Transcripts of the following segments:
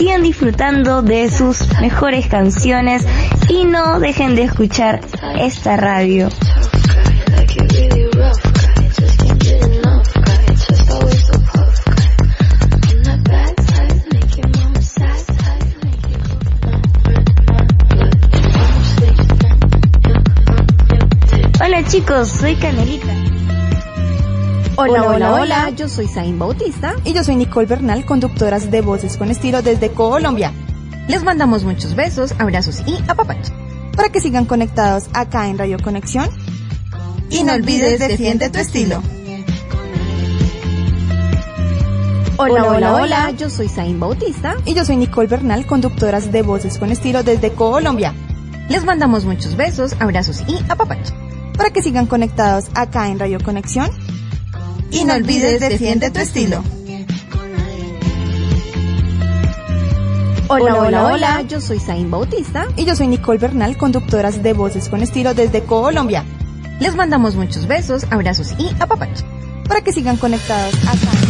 Sigan disfrutando de sus mejores canciones y no dejen de escuchar esta radio. Hola chicos, soy Canelita. Hola, hola, hola, yo soy Zain Bautista. Y yo soy Nicole Bernal, conductoras de Voces con Estilo desde Colombia. Les mandamos muchos besos, abrazos y apapachos. Para que sigan conectados acá en Radio Conexión. Y no olvides, defiende tu estilo. Hola, hola, hola, yo soy Zain Bautista. Y yo soy Nicole Bernal, conductoras de Voces con Estilo desde Colombia. Les mandamos muchos besos, abrazos y apapachos. Para que sigan conectados acá en Radio Conexión. Y no olvides, defiende tu estilo. Hola, hola, hola, yo soy Zain Bautista. Y yo soy Nicole Bernal, conductoras de Voces con Estilo desde Colombia. Les mandamos muchos besos, abrazos y apapachos. Para que sigan conectados acá.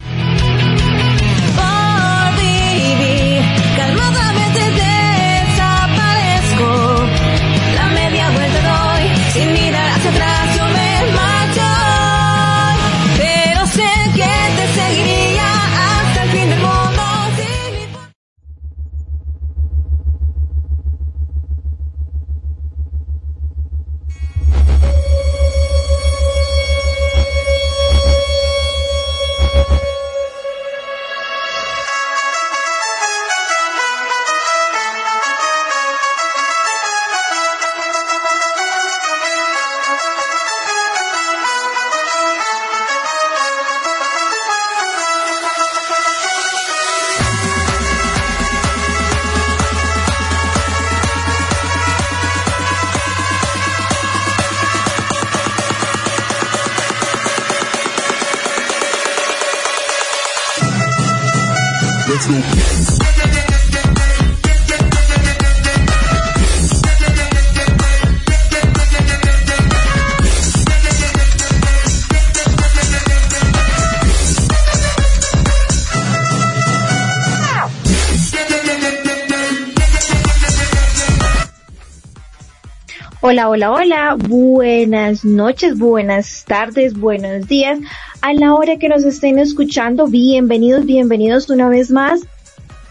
Hola, hola, hola, buenas noches, buenas tardes, buenos días. A la hora que nos estén escuchando, bienvenidos, bienvenidos una vez más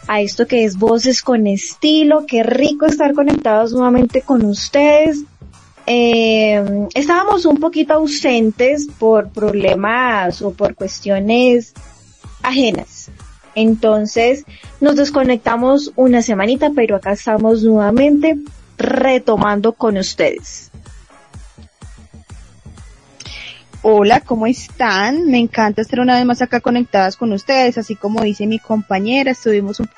a esto que es Voces con Estilo. Qué rico estar conectados nuevamente con ustedes. Eh, estábamos un poquito ausentes por problemas o por cuestiones ajenas. Entonces nos desconectamos una semanita, pero acá estamos nuevamente retomando con ustedes. Hola, ¿cómo están? Me encanta estar una vez más acá conectadas con ustedes, así como dice mi compañera, estuvimos un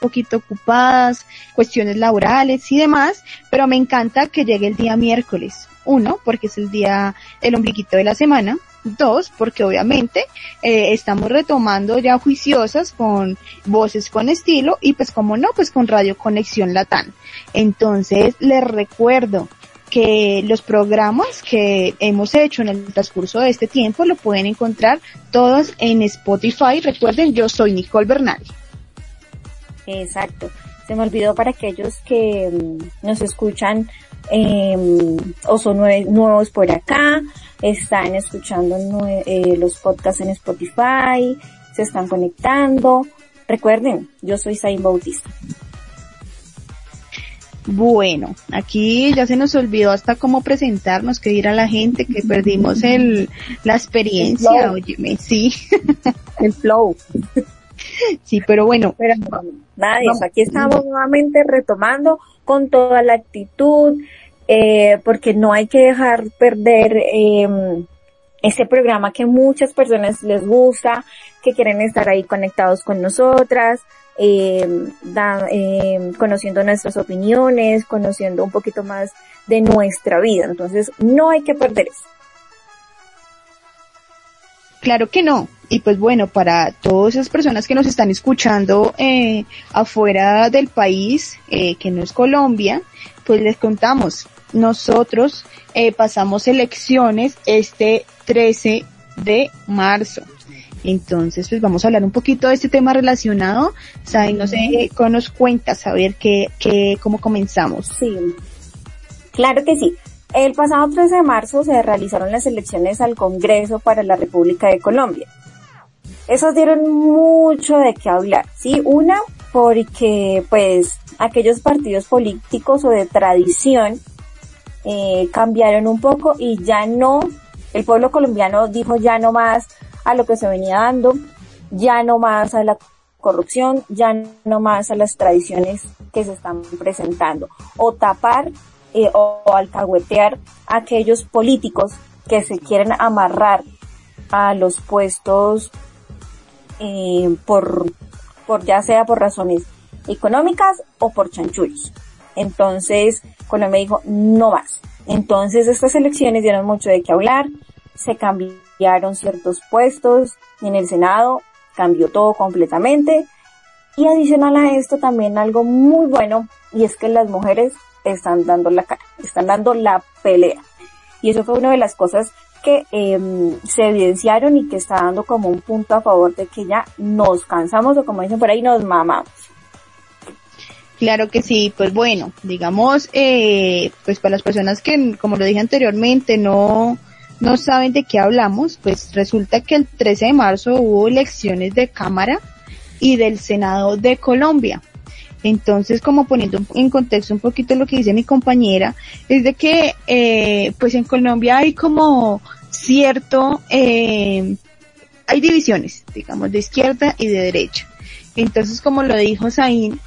poquito ocupadas, cuestiones laborales y demás, pero me encanta que llegue el día miércoles. Uno, porque es el día, el ombliguito de la semana. Dos, porque obviamente eh, estamos retomando ya juiciosas con voces con estilo y pues como no, pues con Radio Conexión Latán. Entonces les recuerdo que los programas que hemos hecho en el transcurso de este tiempo lo pueden encontrar todos en Spotify. Recuerden, yo soy Nicole Bernal. Exacto. Se me olvidó para aquellos que mm, nos escuchan eh, o son nue- nuevos por acá. están escuchando eh, los podcasts en Spotify, se están conectando. Recuerden, yo soy Zain Bautista. Bueno, aquí ya se nos olvidó hasta cómo presentarnos, que ir a la gente, que perdimos el, la experiencia, El óyeme, sí, El flow. Sí, pero bueno, Pero eso. Aquí estamos nuevamente retomando con toda la actitud, eh, porque no hay que dejar perder eh, este programa que muchas personas les gusta, que quieren estar ahí conectados con nosotras, eh, da- eh, conociendo nuestras opiniones, conociendo un poquito más de nuestra vida. Entonces, no hay que perder eso. Claro que no. Y pues bueno, para todas esas personas que nos están escuchando eh, afuera del país, eh, que no es Colombia, pues les contamos. Nosotros eh, pasamos elecciones este 13 de marzo. Entonces, pues vamos a hablar un poquito de este tema relacionado. Sai, no sé, ¿cómo nos cuenta saber qué, qué, cómo comenzamos? Sí, claro que sí. El pasado 13 de marzo se realizaron las elecciones al Congreso para la República de Colombia. Esas dieron mucho de qué hablar, ¿sí? Una, porque pues aquellos partidos políticos o de tradición eh, cambiaron un poco y ya no, el pueblo colombiano dijo ya no más a lo que se venía dando, ya no más a la corrupción, ya no más a las tradiciones que se están presentando, o tapar eh, o, alcahuetear a aquellos políticos que se quieren amarrar a los puestos eh, por, por ya sea por razones económicas o por chanchullos. Entonces, Colombia dijo, no más. Entonces, estas elecciones dieron mucho de qué hablar, se cambiaron ciertos puestos en el Senado, cambió todo completamente. Y adicional a esto también algo muy bueno, y es que las mujeres están dando la cara, están dando la pelea. Y eso fue una de las cosas que eh, se evidenciaron y que está dando como un punto a favor de que ya nos cansamos o como dicen por ahí, nos mamamos. Claro que sí, pues bueno, digamos, eh, pues para las personas que, como lo dije anteriormente, no, no saben de qué hablamos, pues resulta que el 13 de marzo hubo elecciones de Cámara y del Senado de Colombia. Entonces, como poniendo en contexto un poquito lo que dice mi compañera, es de que, eh, pues en Colombia hay como cierto, eh, hay divisiones, digamos, de izquierda y de derecha. Entonces, como lo dijo Zain,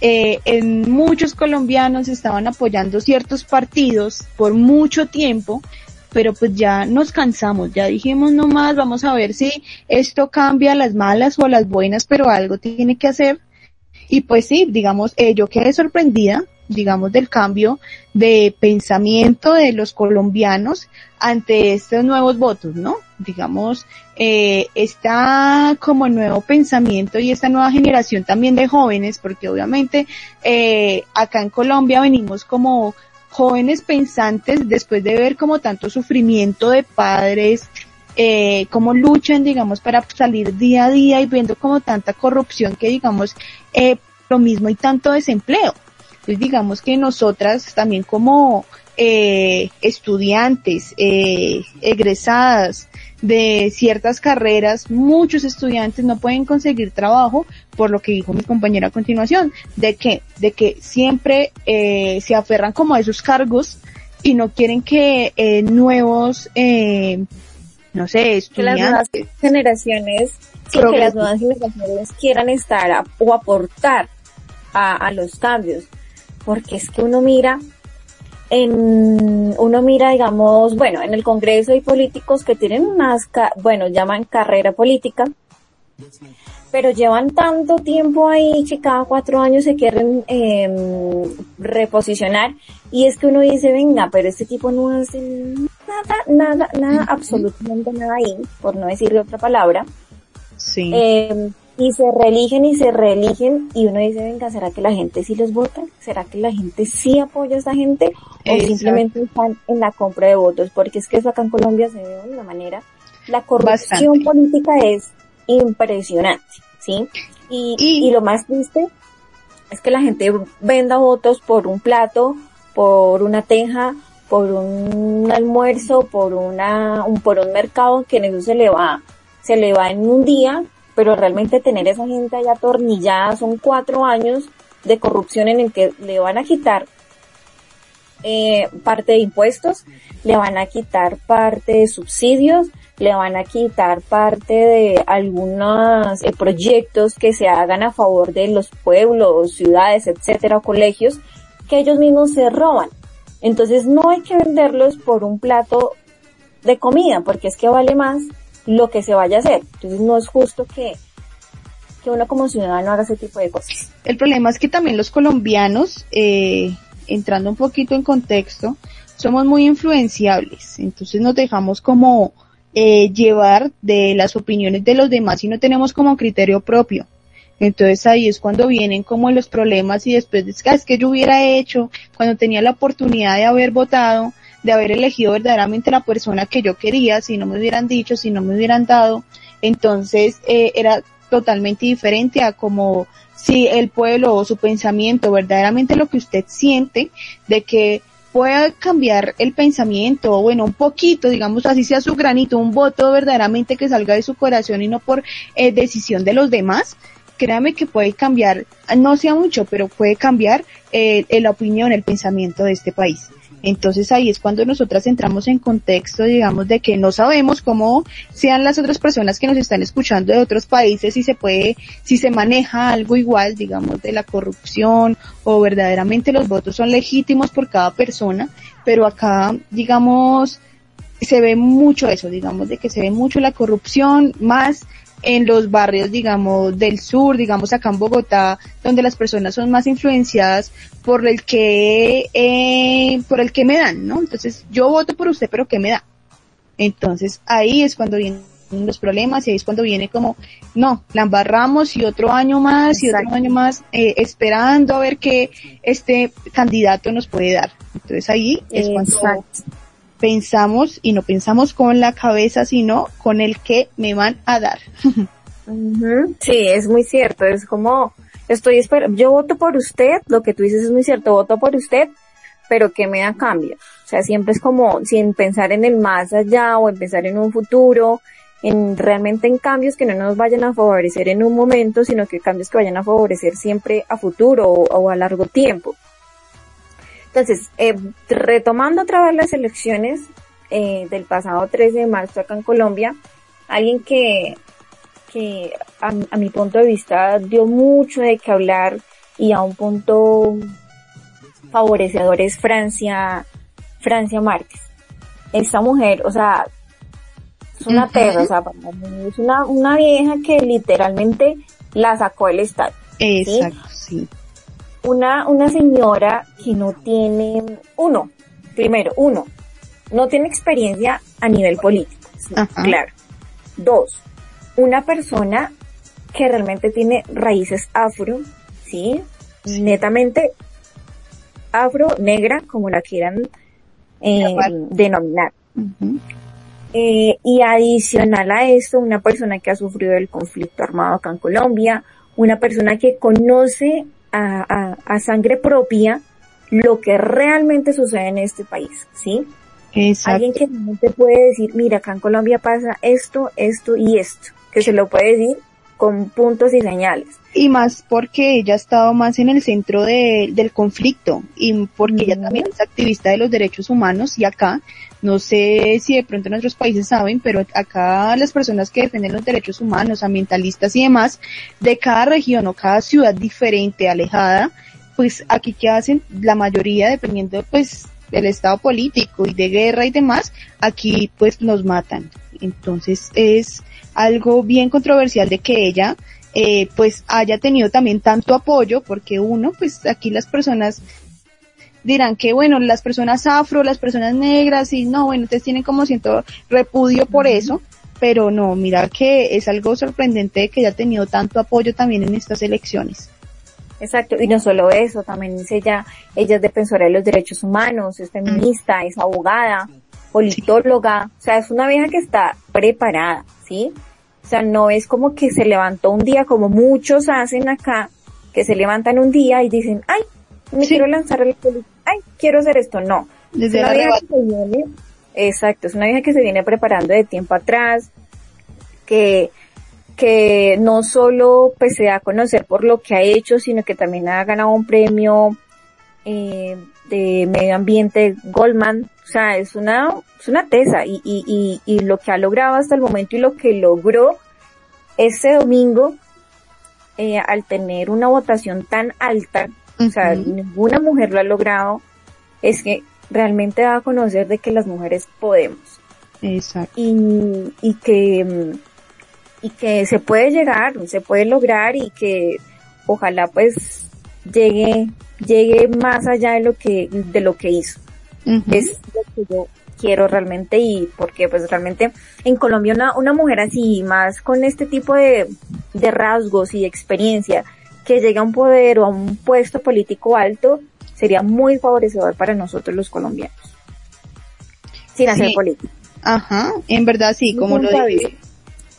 eh, en muchos colombianos estaban apoyando ciertos partidos por mucho tiempo, pero pues ya nos cansamos, ya dijimos no más, vamos a ver si esto cambia a las malas o a las buenas, pero algo tiene que hacer. Y pues sí, digamos, eh, yo quedé sorprendida, digamos, del cambio de pensamiento de los colombianos ante estos nuevos votos, ¿no? Digamos, eh, está como nuevo pensamiento y esta nueva generación también de jóvenes, porque obviamente eh, acá en Colombia venimos como jóvenes pensantes después de ver como tanto sufrimiento de padres, eh, cómo luchan, digamos, para salir día a día y viendo como tanta corrupción que, digamos, eh, lo mismo y tanto desempleo. Entonces, digamos que nosotras también como eh, estudiantes, eh, egresadas de ciertas carreras, muchos estudiantes no pueden conseguir trabajo por lo que dijo mi compañera a continuación, de que, de que siempre eh, se aferran como a esos cargos y no quieren que eh, nuevos, eh, no sé, Que las nuevas estudiantes, generaciones, sí, que las nuevas generaciones quieran estar a- o aportar a, a los cambios. Porque es que uno mira, en, uno mira, digamos, bueno, en el Congreso hay políticos que tienen unas, bueno, llaman carrera política, pero llevan tanto tiempo ahí que cada cuatro años se quieren em, reposicionar y es que uno dice, venga, pero este tipo no hace nada, nada, nada, absolutamente nada ahí, por no decirle otra palabra, sí. eh, y se reeligen y se reeligen y uno dice, venga, ¿será que la gente sí los vota? ¿Será que la gente sí apoya a esta gente? O Exacto. simplemente están en la compra de votos, porque es que eso acá en Colombia se ve de una manera, la corrupción Bastante. política es impresionante, ¿sí? Y, Y- y lo más triste es que la gente venda votos por un plato, por una teja, por un almuerzo, por una, un, por un mercado que en eso se le va, se le va en un día, pero realmente tener esa gente allá atornillada son cuatro años de corrupción en el que le van a quitar eh, parte de impuestos, le van a quitar parte de subsidios, le van a quitar parte de algunos eh, proyectos que se hagan a favor de los pueblos, ciudades, etcétera, colegios, que ellos mismos se roban. Entonces no hay que venderlos por un plato de comida, porque es que vale más lo que se vaya a hacer. Entonces no es justo que, que uno como ciudadano haga ese tipo de cosas. El problema es que también los colombianos, eh, entrando un poquito en contexto, somos muy influenciables. Entonces nos dejamos como eh, llevar de las opiniones de los demás y no tenemos como criterio propio. Entonces ahí es cuando vienen como los problemas y después es que, "Ah, es que yo hubiera hecho cuando tenía la oportunidad de haber votado, de haber elegido verdaderamente la persona que yo quería, si no me hubieran dicho, si no me hubieran dado, entonces eh, era totalmente diferente a como si el pueblo o su pensamiento, verdaderamente lo que usted siente, de que pueda cambiar el pensamiento, o bueno, un poquito, digamos así sea su granito, un voto verdaderamente que salga de su corazón y no por eh, decisión de los demás, créame que puede cambiar, no sea mucho, pero puede cambiar eh, la opinión, el pensamiento de este país. Entonces ahí es cuando nosotras entramos en contexto, digamos, de que no sabemos cómo sean las otras personas que nos están escuchando de otros países, si se puede, si se maneja algo igual, digamos, de la corrupción o verdaderamente los votos son legítimos por cada persona, pero acá, digamos, se ve mucho eso, digamos, de que se ve mucho la corrupción, más en los barrios, digamos, del sur, digamos acá en Bogotá, donde las personas son más influenciadas por el que, eh, por el que me dan, ¿no? Entonces, yo voto por usted, pero ¿qué me da? Entonces, ahí es cuando vienen los problemas y ahí es cuando viene como, no, la embarramos y otro año más y otro año más, eh, esperando a ver qué este candidato nos puede dar. Entonces ahí es cuando. Pensamos y no pensamos con la cabeza, sino con el que me van a dar. Sí, es muy cierto. Es como, estoy esperando, yo voto por usted, lo que tú dices es muy cierto, voto por usted, pero ¿qué me da cambio? O sea, siempre es como, sin pensar en el más allá o en pensar en un futuro, en realmente en cambios que no nos vayan a favorecer en un momento, sino que cambios que vayan a favorecer siempre a futuro o a largo tiempo. Entonces, eh, retomando otra vez las elecciones eh, del pasado 13 de marzo acá en Colombia, alguien que, que a, a mi punto de vista dio mucho de qué hablar y a un punto favorecedor es Francia, Francia Márquez. Esta mujer, o sea, es una perra, o sea, para mí es una, una vieja que literalmente la sacó del estadio. Exacto, sí. Una, una señora que no tiene, uno, primero, uno, no tiene experiencia a nivel político, sí, claro. Dos, una persona que realmente tiene raíces afro, ¿sí? Netamente afro, negra, como la quieran eh, denominar. Eh, y adicional a esto, una persona que ha sufrido el conflicto armado acá en Colombia, una persona que conoce a, a- a sangre propia lo que realmente sucede en este país, ¿sí? Exacto. Alguien que realmente puede decir, mira, acá en Colombia pasa esto, esto y esto, que se lo puede decir con puntos y señales. Y más porque ella ha estado más en el centro de- del conflicto y porque ella Ujú. también es activista de los derechos humanos y acá, no sé si de pronto en otros países saben, pero acá las personas que defienden los derechos humanos, ambientalistas y demás, de cada región o cada ciudad diferente, alejada, pues aquí que hacen la mayoría dependiendo pues del estado político y de guerra y demás, aquí pues nos matan. Entonces es algo bien controversial de que ella eh, pues haya tenido también tanto apoyo porque uno pues aquí las personas dirán que bueno las personas afro las personas negras y no bueno ustedes tienen como siento repudio por eso pero no mira que es algo sorprendente de que haya tenido tanto apoyo también en estas elecciones. Exacto, y no solo eso, también es ella, ella es defensora de los derechos humanos, es feminista, es abogada, politóloga, o sea, es una vieja que está preparada, ¿sí? O sea, no es como que se levantó un día como muchos hacen acá, que se levantan un día y dicen, ay, me Sí. quiero lanzar a la política, ay, quiero hacer esto, no. Desde es una vieja que se viene, exacto, es una vieja que se viene preparando de tiempo atrás, que, que no solo pues se da a conocer por lo que ha hecho, sino que también ha ganado un premio eh, de medio ambiente Goldman, sea, es una, es una tesa y, y, y, y lo que ha logrado hasta el momento y lo que logró ese domingo eh, al tener una votación tan alta, o sea, ninguna mujer lo ha logrado, es que realmente da a conocer de que las mujeres podemos Exacto. y, y que y que se puede llegar, se puede lograr y que ojalá pues llegue llegue más allá de lo que de lo que hizo. Es lo que yo quiero realmente y porque pues realmente en Colombia una, una mujer así, más con este tipo de, de rasgos y de experiencia, que llegue a un poder o a un puesto político alto, sería muy favorecedor para nosotros los colombianos. Sin hacer Sí. política. Ajá, en verdad sí, como lo dije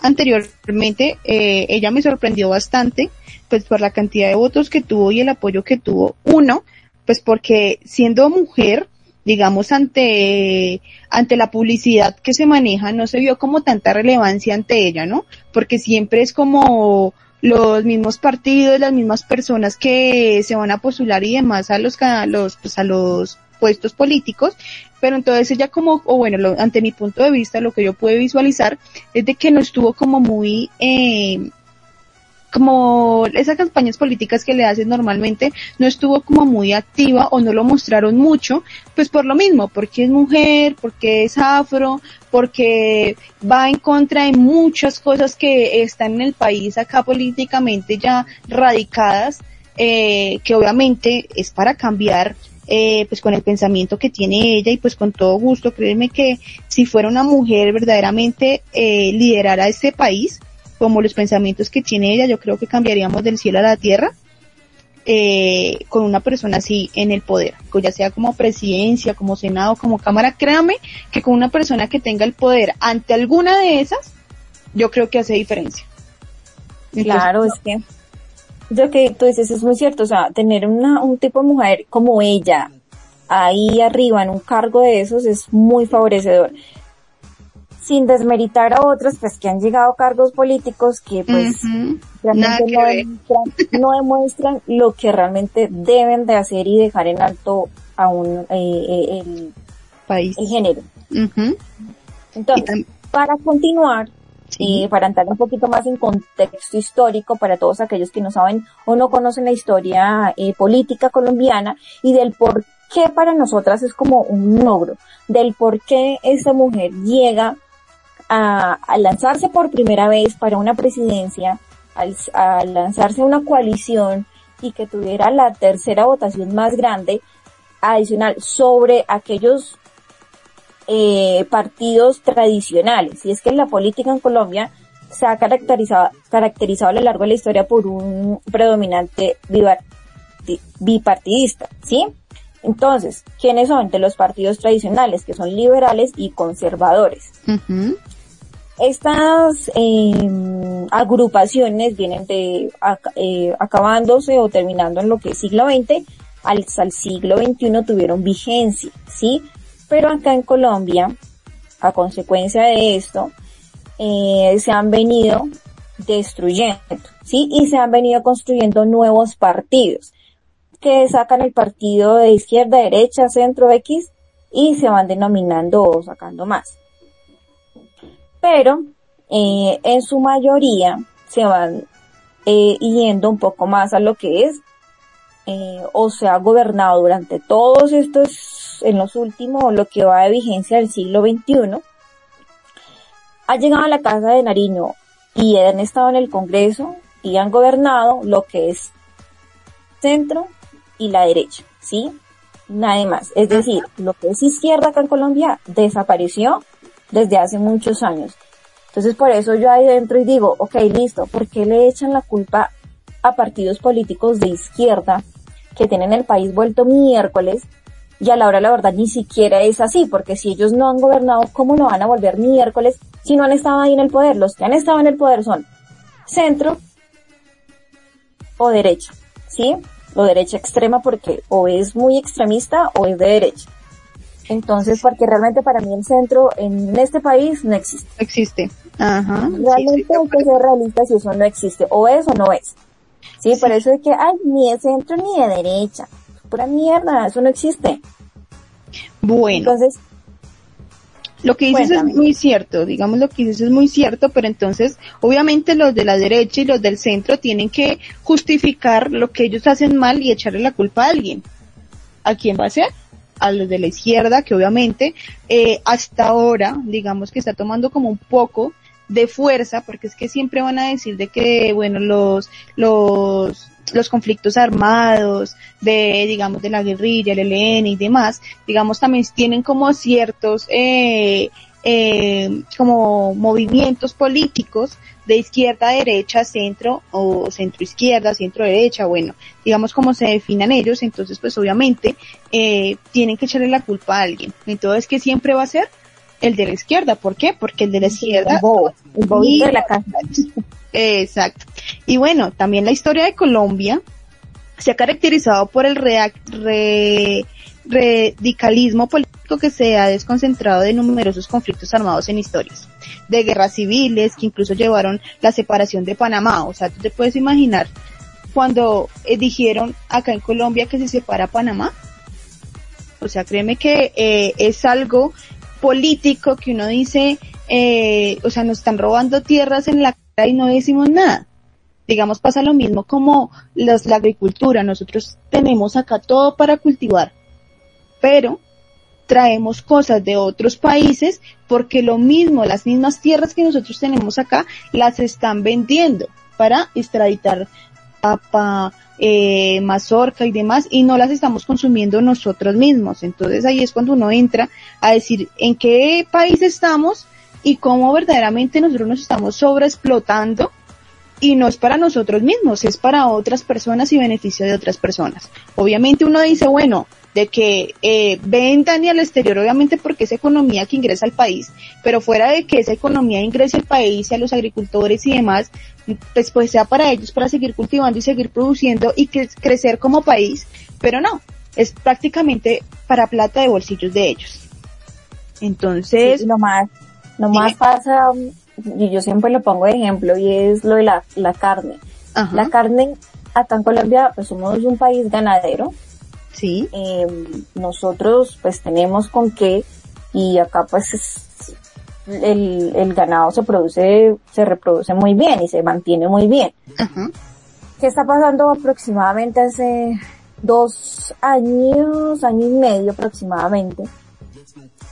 anteriormente, eh, ella me sorprendió bastante, pues por la cantidad de votos que tuvo y el apoyo que tuvo. Uno, pues porque siendo mujer, digamos ante ante la publicidad que se maneja, no se vio como tanta relevancia ante ella, ¿no? Porque siempre es como los mismos partidos, las mismas personas que se van a postular y demás a los ca- los pues a los puestos políticos, pero entonces ella como, o bueno, lo- ante mi punto de vista, lo que yo pude visualizar es de que no estuvo como muy, eh, como esas campañas políticas que le hacen normalmente, no estuvo como muy activa o no lo mostraron mucho, pues por lo mismo, porque es mujer, porque es afro, porque va en contra de muchas cosas que están en el país acá políticamente ya radicadas, eh, que obviamente es para cambiar eh, pues con el pensamiento que tiene ella y pues con todo gusto, créeme que si fuera una mujer verdaderamente eh, liderara este país, como los pensamientos que tiene ella, yo creo que cambiaríamos del cielo a la tierra eh, con una persona así en el poder, ya sea como presidencia, como senado, como cámara, créame que con una persona que tenga el poder ante alguna de esas, yo creo que hace diferencia. Claro, es que lo que tú dices es muy cierto, o sea, tener una, un tipo de mujer como ella ahí arriba en un cargo de esos es muy favorecedor. Sin desmeritar a otras pues que han llegado a cargos políticos que pues realmente no demuestran, no demuestran lo que realmente deben de hacer y dejar en alto a un, eh, eh, el, país. el género. Y Entonces, para continuar, Sí. y para entrar un poquito más en contexto histórico para todos aquellos que no saben o no conocen la historia eh, política colombiana y del por qué para nosotras es como un logro, del por qué esta mujer llega a, a lanzarse por primera vez para una presidencia, al- a lanzarse una coalición y que tuviera la tercera votación más grande adicional sobre aquellos eh, partidos tradicionales. Y es que la política en Colombia se ha caracterizado, caracterizado a lo largo de la historia por un predominante biparti- bipartidista, ¿sí? Entonces, ¿quiénes son? De los partidos tradicionales, que son liberales y conservadores. Estas eh, agrupaciones vienen de eh, acabándose o terminando en lo que es siglo XX, al, al siglo XXI tuvieron vigencia, ¿sí? Pero acá en Colombia, a consecuencia de esto, eh, se han venido destruyendo, ¿sí? Y se han venido construyendo nuevos partidos que sacan el partido de izquierda, derecha, centro, X y se van denominando o sacando más pero eh, en su mayoría se van eh, yendo un poco más a lo que es eh, o se ha gobernado durante todos estos, en los últimos, lo que va de vigencia del siglo XXI, ha llegado a la Casa de Nariño y han estado en el Congreso y han gobernado lo que es centro y la derecha, ¿sí? Nada más. Es decir, lo que es izquierda acá en Colombia desapareció desde hace muchos años. Entonces por eso yo ahí dentro y digo, ok, listo, ¿por qué le echan la culpa a partidos políticos de izquierda que tienen el país vuelto miércoles? Y a la hora la verdad ni siquiera es así, porque si ellos no han gobernado, ¿cómo lo van a volver miércoles si no han estado ahí en el poder? Los que han estado en el poder son centro o derecha, ¿sí? O derecha extrema porque o es muy extremista o es de derecha. Entonces, porque realmente para mí el centro en este país no existe. Existe. Ajá. sí, Realmente estoy de hay que ser realistas si eso no existe. O es o no es. Sí, por eso es que, ay, ni de centro ni de derecha. Pura mierda, eso no existe. Bueno, Entonces, lo que dices cuéntame. es muy cierto, digamos lo que dices es muy cierto, pero entonces obviamente los de la derecha y los del centro tienen que justificar lo que ellos hacen mal y echarle la culpa a alguien. ¿A quién va a ser? A los de la izquierda, que obviamente eh, hasta ahora, digamos que está tomando como un poco de fuerza, porque es que siempre van a decir de que, bueno, los, los, los conflictos armados, de, digamos, de la guerrilla, el ELN y demás, digamos, también tienen como ciertos, eh, eh, como movimientos políticos de izquierda, derecha, centro o centro izquierda, centro derecha, bueno, digamos como se definan ellos, entonces pues obviamente eh, tienen que echarle la culpa a alguien. Entonces, ¿qué siempre va a ser? El de la izquierda, ¿por qué? Porque el de la izquierda el bobo, el bobito de la casa. Exacto. Y bueno, también la historia de Colombia se ha caracterizado por el reac- re- radicalismo político que se ha desconcentrado de numerosos conflictos armados en historias, de guerras civiles que incluso llevaron la separación de Panamá. O sea, tú te puedes imaginar cuando eh, dijeron acá en Colombia que se separa Panamá. O sea, créeme que eh, es algo político que uno dice, eh, o sea, nos están robando tierras en la cara y no decimos nada. Digamos, pasa lo mismo como los, la agricultura. Nosotros tenemos acá todo para cultivar, pero traemos cosas de otros países porque lo mismo, las mismas tierras que nosotros tenemos acá, las están vendiendo para extraditar papa, eh, mazorca y demás, y no las estamos consumiendo nosotros mismos. Entonces ahí es cuando uno entra a decir en qué país estamos y cómo verdaderamente nosotros nos estamos sobreexplotando y no es para nosotros mismos, es para otras personas y beneficio de otras personas. Obviamente uno dice, bueno, de que eh, vendan y al exterior, obviamente porque es economía que ingresa al país, pero fuera de que esa economía ingrese al país y a los agricultores y demás, pues, pues sea para ellos, para seguir cultivando y seguir produciendo y que crecer como país, pero no, es prácticamente para plata de bolsillos de ellos. Entonces, Sí, lo más, lo Dime. más pasa, um, y yo siempre lo pongo de ejemplo, y es lo de la, la carne. ajá, La carne, acá en Colombia, pues somos un país ganadero, sí, eh, nosotros pues tenemos con qué, y acá pues es- el, el ganado se produce, se reproduce muy bien y se mantiene muy bien. ajá, ¿Qué está pasando aproximadamente hace dos años, año y medio aproximadamente?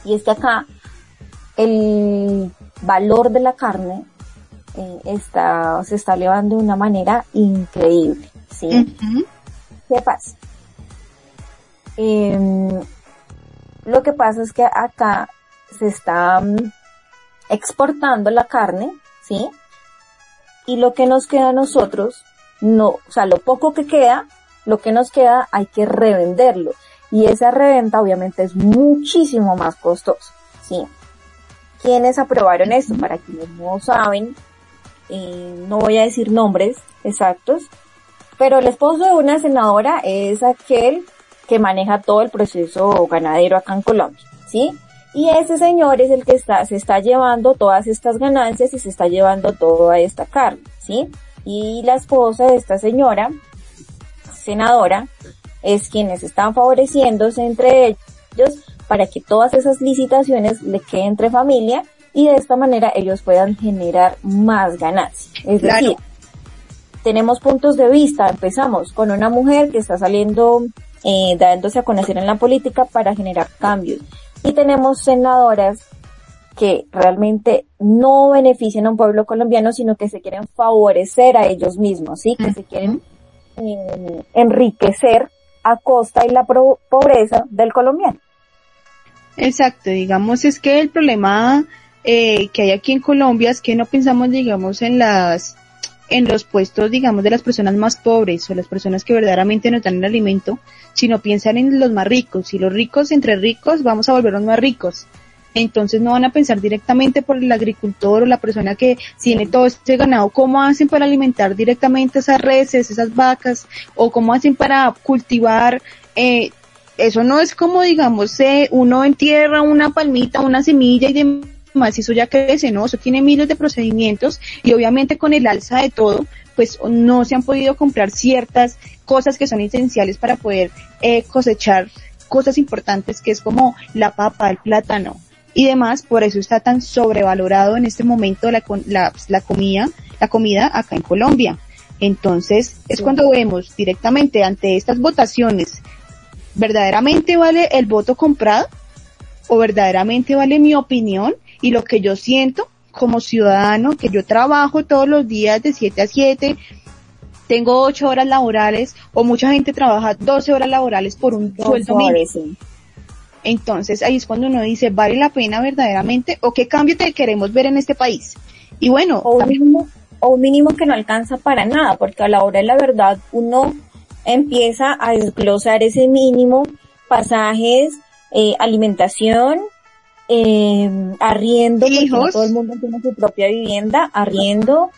Y es que acá el valor de la carne eh, está, se está elevando de una manera increíble, ¿sí? ujú, ¿Qué pasa? Em, lo que pasa es que acá se está mm, exportando la carne, ¿sí? Y lo que nos queda a nosotros, no, o sea, lo poco que queda, lo que nos queda hay que revenderlo. Y esa reventa obviamente es muchísimo más costosa, ¿sí? ¿Quiénes aprobaron esto? Para quienes no saben, eh, no voy a decir nombres exactos, pero el esposo de una senadora es aquel que maneja todo el proceso ganadero acá en Colombia, ¿sí? Y ese señor es el que está, se está llevando todas estas ganancias y se está llevando toda esta carne, ¿sí? Y la esposa de esta señora, senadora, es quienes están favoreciéndose entre ellos para que todas esas licitaciones le queden entre familia y de esta manera ellos puedan generar más ganancias. Es Claro. decir, tenemos puntos de vista. Empezamos con una mujer que está saliendo, eh, dándose a conocer en la política para generar cambios. Y tenemos senadoras que realmente no benefician a un pueblo colombiano, sino que se quieren favorecer a ellos mismos, ¿sí? Que se quieren eh, enriquecer a costa de la pro- pobreza del colombiano. Exacto, digamos, es que el problema eh, que hay aquí en Colombia es que no pensamos, digamos, en las en los puestos, digamos, de las personas más pobres o las personas que verdaderamente no dan el alimento, sino piensan en los más ricos. Y los ricos, entre ricos, vamos a volvernos más ricos. Entonces no van a pensar directamente por el agricultor o la persona que tiene todo este ganado, cómo hacen para alimentar directamente esas reses, esas vacas, o cómo hacen para cultivar eh, eso no es como, digamos, eh, uno entierra una palmita, una semilla y demás, y eso ya crece, ¿no? Eso tiene miles de procedimientos y obviamente con el alza de todo, pues no se han podido comprar ciertas cosas que son esenciales para poder eh, cosechar cosas importantes que es como la papa, el plátano y demás, por eso está tan sobrevalorado en este momento la, la, la comida, la comida acá en Colombia. Entonces, es cuando vemos directamente ante estas votaciones, ¿verdaderamente vale el voto comprado? ¿O verdaderamente vale mi opinión y lo que yo siento como ciudadano, que yo trabajo todos los días de 7 a 7, tengo 8 horas laborales, o mucha gente trabaja 12 horas laborales por un sueldo mínimo? Entonces ahí es cuando uno dice, ¿vale la pena verdaderamente? ¿O qué cambio te queremos ver en este país? Y bueno, o un, mínimo, o un mínimo que no alcanza para nada, porque a la hora de la verdad uno empieza a desglosar ese mínimo, pasajes, eh, alimentación, eh, arriendo, porque todo el mundo tiene su propia vivienda, arriendo,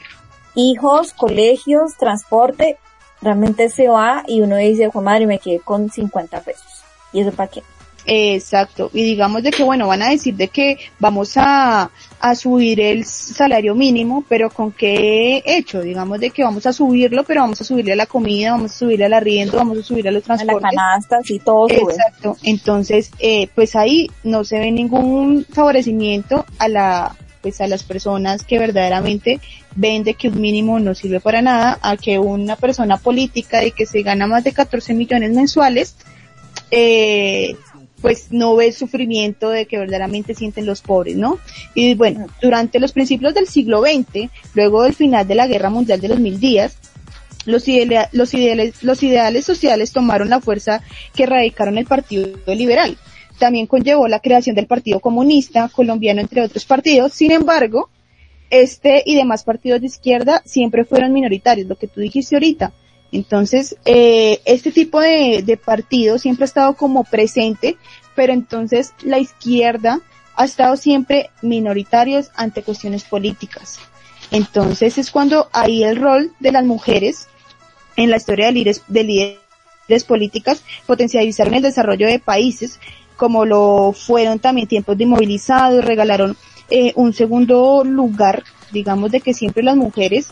hijos, colegios, transporte, realmente se va y uno dice, Juan madre, me quedé con 50 pesos. ¿Y eso para qué? Exacto. Y digamos de que, bueno, van a decir de que vamos a, a subir el salario mínimo, pero ¿con qué hecho? Digamos de que vamos a subirlo, pero vamos a subirle a la comida, vamos a subirle al arriendo, vamos a subirle a los transportes. A las canastas y todo Exacto. Entonces, eh, pues ahí no se ve ningún favorecimiento a la, pues a las personas que verdaderamente ven de que un mínimo no sirve para nada, a que una persona política y que se gana más de 14 millones mensuales, eh, pues no ve el sufrimiento de que verdaderamente sienten los pobres, ¿no? Y bueno, durante los principios del siglo XX, luego del final de la Guerra Mundial de los Mil Días, los, los, ideales, los ideales sociales tomaron la fuerza que radicaron el Partido Liberal. También conllevó la creación del Partido Comunista colombiano, entre otros partidos. Sin embargo, este y demás partidos de izquierda siempre fueron minoritarios, lo que tú dijiste ahorita. Entonces, eh, este tipo de, de partido siempre ha estado como presente, pero entonces la izquierda ha estado siempre minoritarios ante cuestiones políticas. Entonces es cuando ahí el rol de las mujeres en la historia de líderes, de líderes políticas potencializaron el desarrollo de países, como lo fueron también tiempos de inmovilizados, regalaron eh, un segundo lugar, digamos, de que siempre las mujeres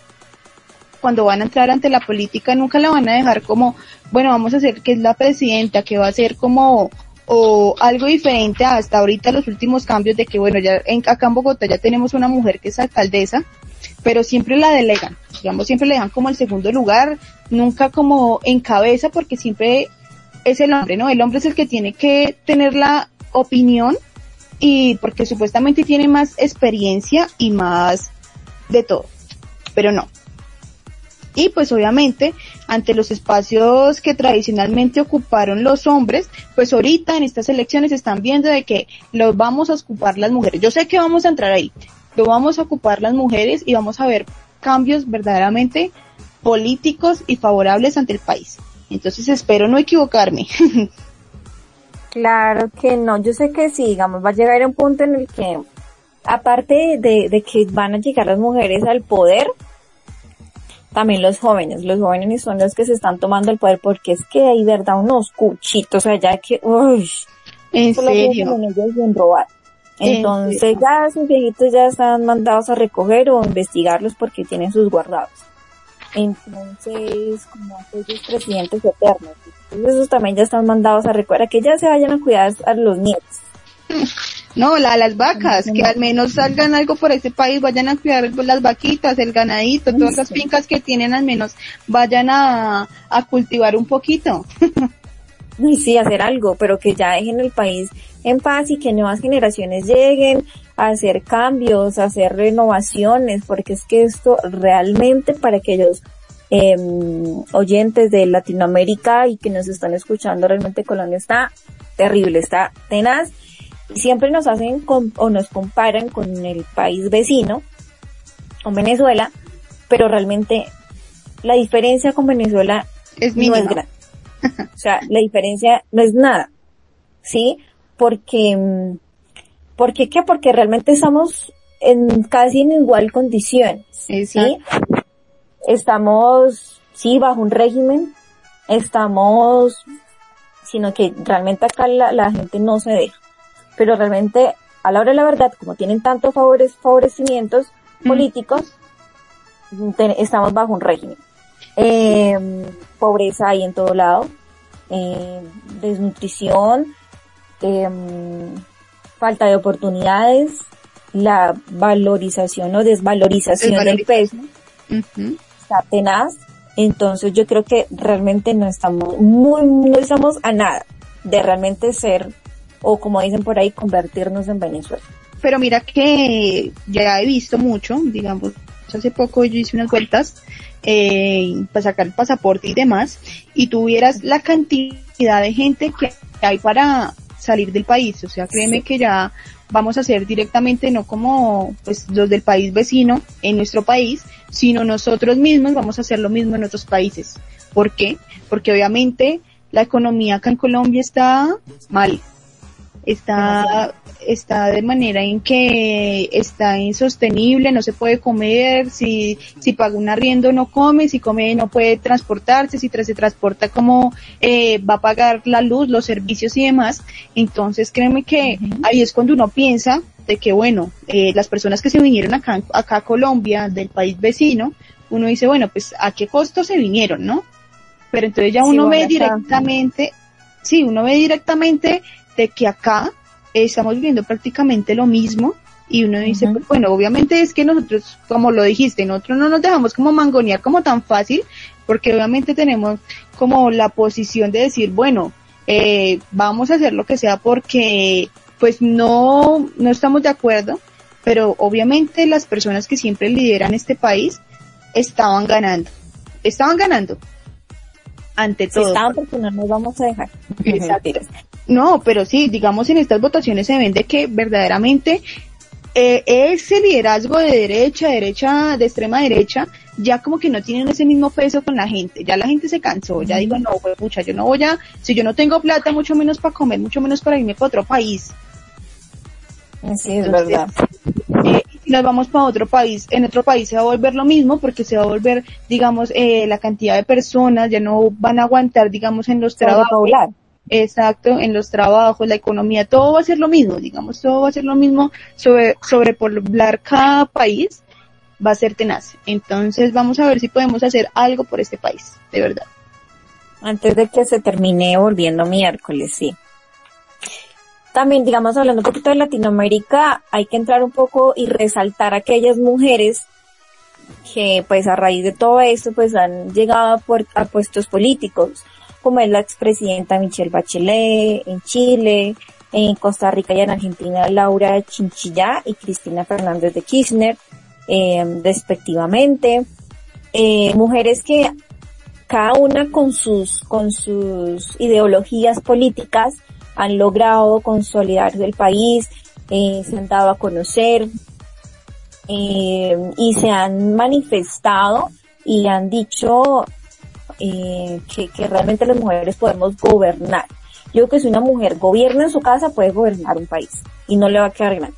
cuando van a entrar ante la política nunca la van a dejar como, bueno, vamos a hacer que es la presidenta, que va a ser como o algo diferente hasta ahorita los últimos cambios de que bueno ya en, acá en Bogotá ya tenemos una mujer que es alcaldesa pero siempre la delegan digamos siempre le dan como el segundo lugar nunca como en cabeza porque siempre es el hombre no el hombre es el que tiene que tener la opinión y porque supuestamente tiene más experiencia y más de todo pero no y pues obviamente ante los espacios que tradicionalmente ocuparon los hombres, pues ahorita en estas elecciones están viendo de que los vamos a ocupar las mujeres. Yo sé que vamos a entrar ahí, lo vamos a ocupar las mujeres y vamos a ver cambios verdaderamente políticos y favorables ante el país. Entonces espero no equivocarme. Claro que no, yo sé que sí, digamos, va a llegar un punto en el que, aparte de, de que van a llegar las mujeres al poder, también los jóvenes, los jóvenes son los que se están tomando el poder porque es que hay verdad unos cuchitos allá que, uy, en serio. Entonces ya sus viejitos ya están mandados a recoger o investigarlos porque tienen sus guardados. Entonces, como aquellos presidentes eternos, entonces esos también ya están mandados a recoger, a que ya se vayan a cuidar a los nietos. No, la, las vacas, que al menos salgan algo por ese país, vayan a cuidar las vaquitas, el ganadito, todas las fincas que tienen al menos vayan a, a cultivar un poquito. y sí, hacer algo, pero que ya dejen el país en paz y que nuevas generaciones lleguen a hacer cambios, a hacer renovaciones, porque es que esto realmente para aquellos eh, oyentes de Latinoamérica y que nos están escuchando, realmente Colombia está terrible, está tenaz siempre nos hacen o nos comparan con el país vecino, con Venezuela, pero realmente la diferencia con Venezuela es no es grande. O sea, la diferencia no es nada. ¿Sí? Porque, mm, ¿por qué qué? Porque realmente estamos en casi en igual condición. ¿Sí? Estamos, sí, bajo un régimen. Estamos sino que realmente acá la, la gente no se deja. Pero realmente, a la hora de la verdad, como tienen tantos favores, favorecimientos políticos, te- estamos bajo un régimen. Eh, pobreza ahí en todo lado, eh, desnutrición, eh, falta de oportunidades, la valorización o desvalorización del peso está tenaz. Entonces yo creo que realmente no estamos muy, no estamos a nada de realmente ser, o como dicen por ahí, convertirnos en Venezuela. Pero mira que ya he visto mucho, digamos, hace poco yo hice unas vueltas eh, para sacar el pasaporte y demás, y tuvieras la cantidad de gente que hay para salir del país. O sea, créeme que ya vamos a hacer directamente, no como pues los del país vecino en nuestro país, sino nosotros mismos vamos a hacer lo mismo en otros países. ¿Por qué? Porque obviamente la economía acá en Colombia está mal. Está, está de manera en que está insostenible, no se puede comer, si, si paga un arriendo no come, si come no puede transportarse, si tra- se transporta como eh, va a pagar la luz, los servicios y demás. Entonces créeme que ahí es cuando uno piensa de que bueno, eh, las personas que se vinieron acá, acá a Colombia, del país vecino, uno dice, bueno, pues a qué costo se vinieron, ¿no? Pero entonces ya Sí, uno ve acá. directamente, sí, uno ve directamente de que acá estamos viviendo prácticamente lo mismo y uno dice, pues, bueno, obviamente es que nosotros, como lo dijiste, nosotros no nos dejamos como mangonear como tan fácil, porque obviamente tenemos como la posición de decir, bueno, eh, vamos a hacer lo que sea porque pues no, no estamos de acuerdo, pero obviamente las personas que siempre lideran este país estaban ganando, estaban ganando ante todo. estaban porque no nos vamos a dejar. Exacto. No, pero sí, digamos en estas votaciones se ven de que verdaderamente eh, ese liderazgo de derecha, derecha, de extrema derecha, ya como que no tienen ese mismo peso con la gente. Ya la gente se cansó, ya digo, no, pues pucha, yo no voy a, si yo no tengo plata, mucho menos para comer, mucho menos para irme para otro país. Sí, es Entonces, verdad. Eh, si nos vamos para otro país, en otro país se va a volver lo mismo porque se va a volver, digamos, eh, la cantidad de personas ya no van a aguantar, digamos, en los trabajos. Sobrepoblar. Exacto, en los trabajos, la economía, todo va a ser lo mismo, digamos, todo va a ser lo mismo sobre, sobrepoblar cada país, va a ser tenaz. Entonces vamos a ver si podemos hacer algo por este país, de verdad. Antes de que se termine volviendo miércoles, sí. También, digamos, hablando un poquito de Latinoamérica, hay que entrar un poco y resaltar a aquellas mujeres que, pues, a raíz de todo esto, pues, han llegado a, a puestos políticos, como es la expresidenta Michelle Bachelet en Chile, en Costa Rica y en Argentina Laura Chinchilla y Cristina Fernández de Kirchner, eh, respectivamente. Eh, mujeres que cada una con sus, con sus ideologías políticas han logrado consolidar el país, eh, se han dado a conocer, eh, y se han manifestado y han dicho eh, que, realmente las mujeres podemos gobernar. Yo creo que si una mujer gobierna en su casa puede gobernar un país y no le va a quedar grande.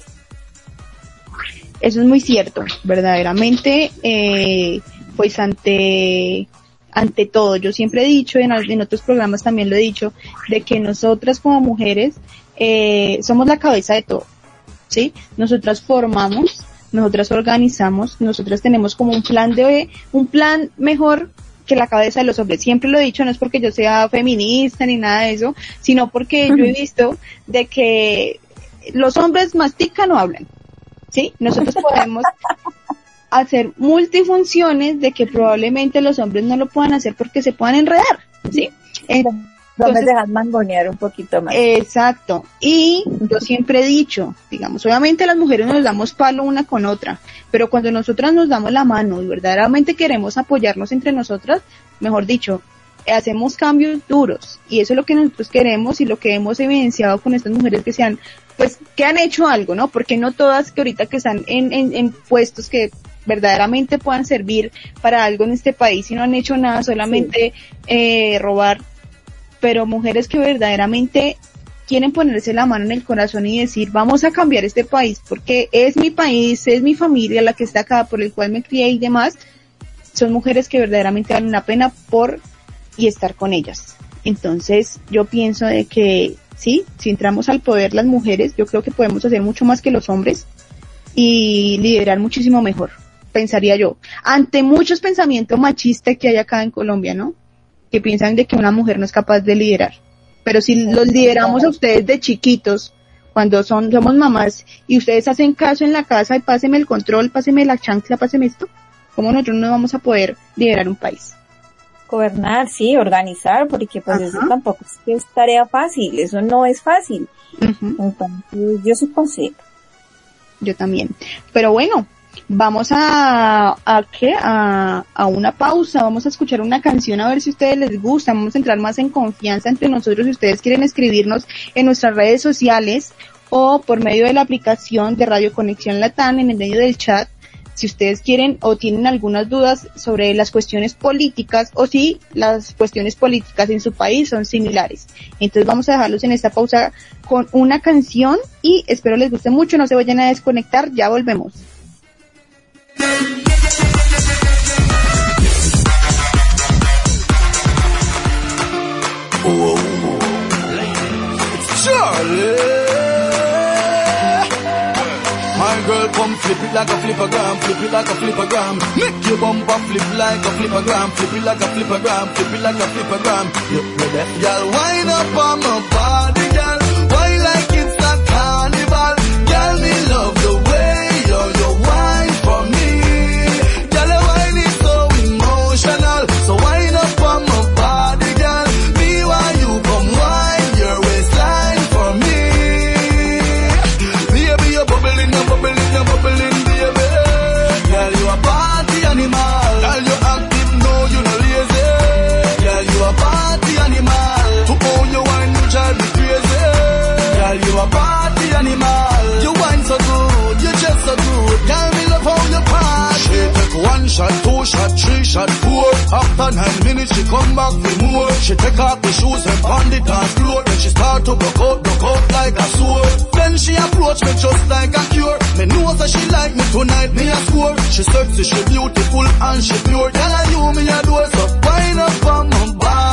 Eso es muy cierto, verdaderamente, eh, pues ante, ante todo, yo siempre he dicho, en, en otros programas también lo he dicho, de que nosotras como mujeres eh, somos la cabeza de todo, ¿sí? Nosotras formamos, nosotras organizamos, nosotras tenemos como un plan de, un plan mejor que la cabeza de los hombres. Siempre lo he dicho, no es porque yo sea feminista ni nada de eso, sino porque yo he visto de que los hombres mastican o hablan. ¿sí? Nosotros podemos hacer multifunciones de que probablemente los hombres no lo puedan hacer porque se puedan enredar, ¿sí? Entonces, Entonces, dejar mangonear un poquito más. Exacto. Y yo siempre he dicho, digamos, obviamente las mujeres nos damos palo una con otra, pero cuando nosotras nos damos la mano y verdaderamente queremos apoyarnos entre nosotras, mejor dicho, hacemos cambios duros. Y eso es lo que nosotros queremos y lo que hemos evidenciado con estas mujeres que se han, pues, que han hecho algo, ¿no? Porque no todas que ahorita que están en, en, en puestos que verdaderamente puedan servir para algo en este país y no han hecho nada, solamente eh, robar pero mujeres que verdaderamente quieren ponerse la mano en el corazón y decir, vamos a cambiar este país porque es mi país, es mi familia la que está acá, por el cual me crié y demás, son mujeres que verdaderamente valen la pena por y estar con ellas. Entonces, yo pienso de que sí, si entramos al poder las mujeres, yo creo que podemos hacer mucho más que los hombres y liderar muchísimo mejor, pensaría yo. Ante muchos pensamientos machistas que hay acá en Colombia, ¿no? Que piensan de que una mujer no es capaz de liderar. Pero si los lideramos a ustedes de chiquitos, cuando son, somos mamás, y ustedes hacen caso en la casa y páseme el control, páseme la chancla, páseme esto, ¿cómo nosotros no vamos a poder liderar un país? Gobernar, sí, organizar, porque pues Ajá. eso tampoco es que es tarea fácil, eso no es fácil. Entonces, yo sí consigo. Yo también. Pero bueno, vamos a, a qué? A, a una pausa, vamos a escuchar una canción a ver si ustedes les gusta, vamos a entrar más en confianza entre nosotros si ustedes quieren escribirnos en nuestras redes sociales o por medio de la aplicación de Radio Conexión Latán en el medio del chat. Si ustedes quieren o tienen algunas dudas sobre las cuestiones políticas o si las cuestiones políticas en su país son similares. Entonces vamos a dejarlos en esta pausa con una canción y espero les guste mucho, no se vayan a desconectar, ya volvemos. come flip it like a flipper gram, flip it like a flipper gram. Make your bumper flip like a flipper gram, flip it like a flipper gram, flip it like a flipper gram. Y'all wind up on my body. Shot, two shot, three shot, four. After nine minutes, she come back for more. She take off the shoes and pound the dance floor. Then she start to broke out, broke out like a sword. Then she approach me just like a cure. Me know that she like me tonight, me a score. She sexy, she beautiful and she pure. Girl, you me a do so wind up on my body,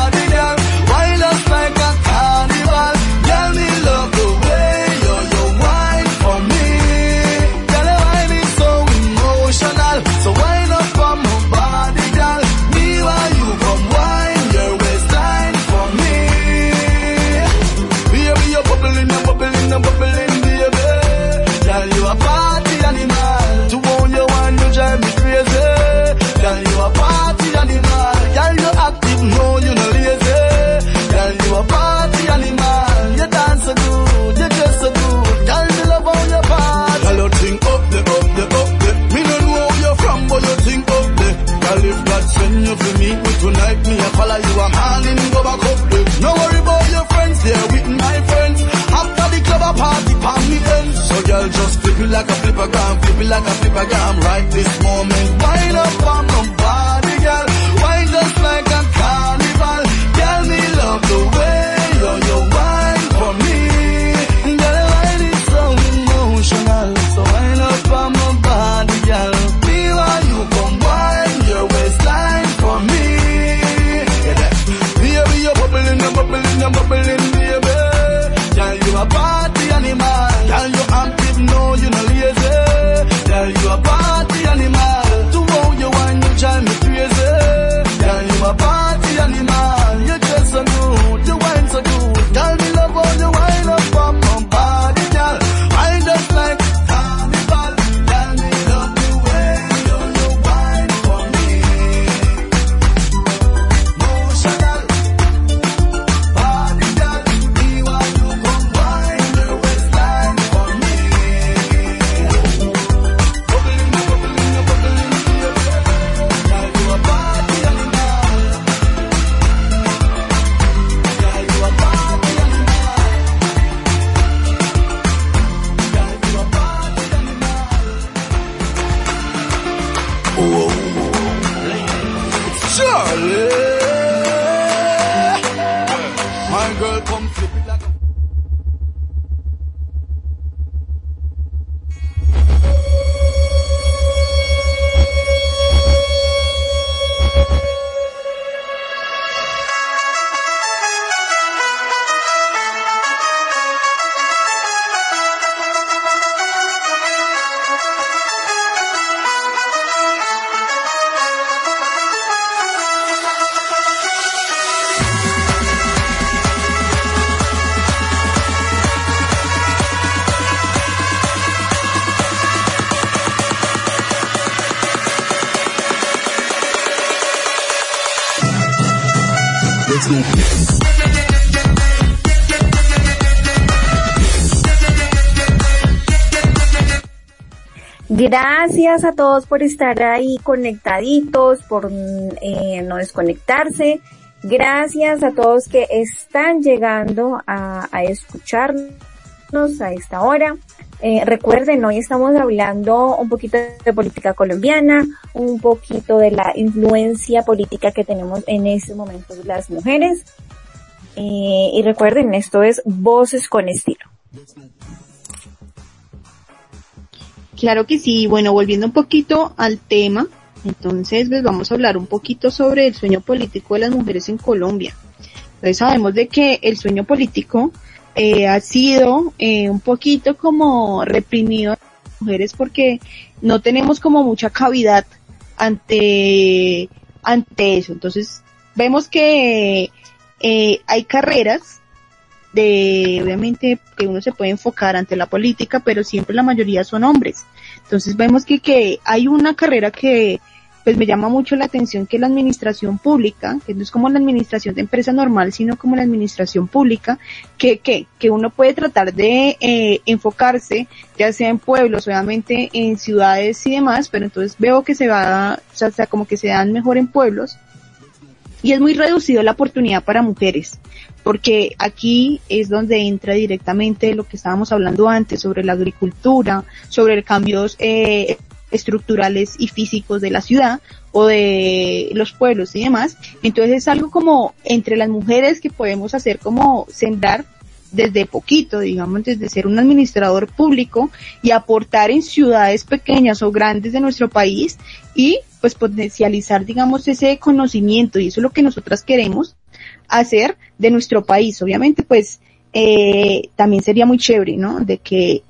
flip a flip it like a flip a gram right this moment. Wind up, I'm Gracias a todos por estar ahí conectaditos, por eh, no desconectarse. Gracias a todos que están llegando a, a escucharnos a esta hora. Eh, recuerden, hoy estamos hablando un poquito de política colombiana, un poquito de la influencia política que tenemos en este momento las mujeres. Eh, y recuerden, esto es Voces con Estilo. Claro que sí. Bueno, volviendo un poquito al tema, entonces pues vamos a hablar un poquito sobre el sueño político de las mujeres en Colombia. Entonces sabemos de que el sueño político eh, ha sido eh, un poquito como reprimido a las mujeres porque no tenemos como mucha cavidad ante, ante eso. Entonces vemos que eh, hay carreras de, obviamente, que uno se puede enfocar ante la política, pero siempre la mayoría son hombres. Entonces vemos que, que hay una carrera que, pues me llama mucho la atención que la administración pública, que no es como la administración de empresa normal, sino como la administración pública, que, que, que uno puede tratar de eh, enfocarse, ya sea en pueblos, obviamente en ciudades y demás, pero entonces veo que se va, o sea, como que se dan mejor en pueblos, y es muy reducido la oportunidad para mujeres, porque aquí es donde entra directamente lo que estábamos hablando antes sobre la agricultura, sobre los cambios eh, estructurales y físicos de la ciudad o de los pueblos y demás. Entonces es algo como entre las mujeres que podemos hacer como sembrar desde poquito, digamos, desde ser un administrador público y aportar en ciudades pequeñas o grandes de nuestro país y pues potencializar, digamos, ese conocimiento y eso es lo que nosotras queremos hacer de nuestro país. Obviamente, pues, eh, también sería muy chévere, ¿no? De que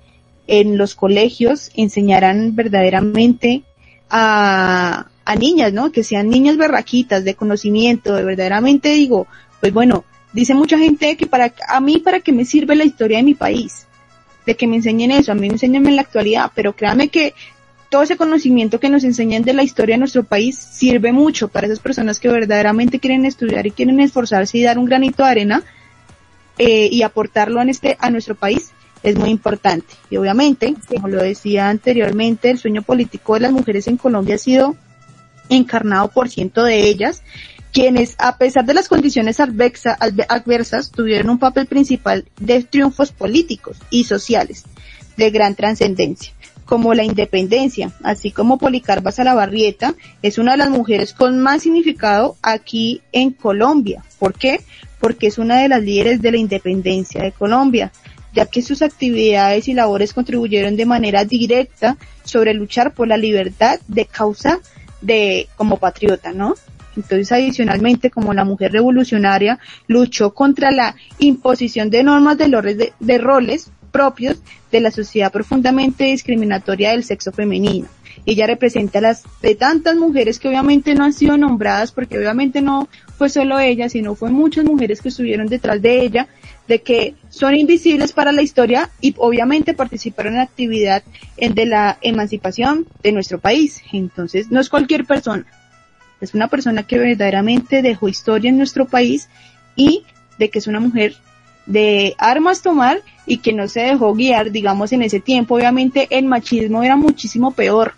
en los colegios enseñaran verdaderamente a, a niñas, ¿no? Que sean niñas berraquitas de conocimiento, de verdaderamente digo, pues bueno, dice mucha gente que para, a mí para qué me sirve la historia de mi país, de que me enseñen eso, a mí me enseñan en la actualidad, pero créanme que todo ese conocimiento que nos enseñan de la historia de nuestro país sirve mucho para esas personas que verdaderamente quieren estudiar y quieren esforzarse y dar un granito de arena eh, y aportarlo en este a nuestro país es muy importante. Y obviamente, como lo decía anteriormente, el sueño político de las mujeres en Colombia ha sido encarnado por ciento de ellas, quienes, a pesar de las condiciones adversa- adve- adversas, tuvieron un papel principal de triunfos políticos y sociales de gran trascendencia como la independencia, así como Policarpa Salabarrieta, es una de las mujeres con más significado aquí en Colombia. ¿Por qué? Porque es una de las líderes de la independencia de Colombia, ya que sus actividades y labores contribuyeron de manera directa sobre luchar por la libertad de causa de como patriota, ¿no? Entonces, adicionalmente, como la mujer revolucionaria luchó contra la imposición de normas de, de roles propios de la sociedad profundamente discriminatoria del sexo femenino. Ella representa a las de tantas mujeres que obviamente no han sido nombradas porque obviamente no fue solo ella, sino fue muchas mujeres que estuvieron detrás de ella, de que son invisibles para la historia y obviamente participaron en la actividad de la emancipación de nuestro país. Entonces, no es cualquier persona, es una persona que verdaderamente dejó historia en nuestro país y de que es una mujer de armas tomar y que no se dejó guiar, digamos, en ese tiempo. Obviamente el machismo era muchísimo peor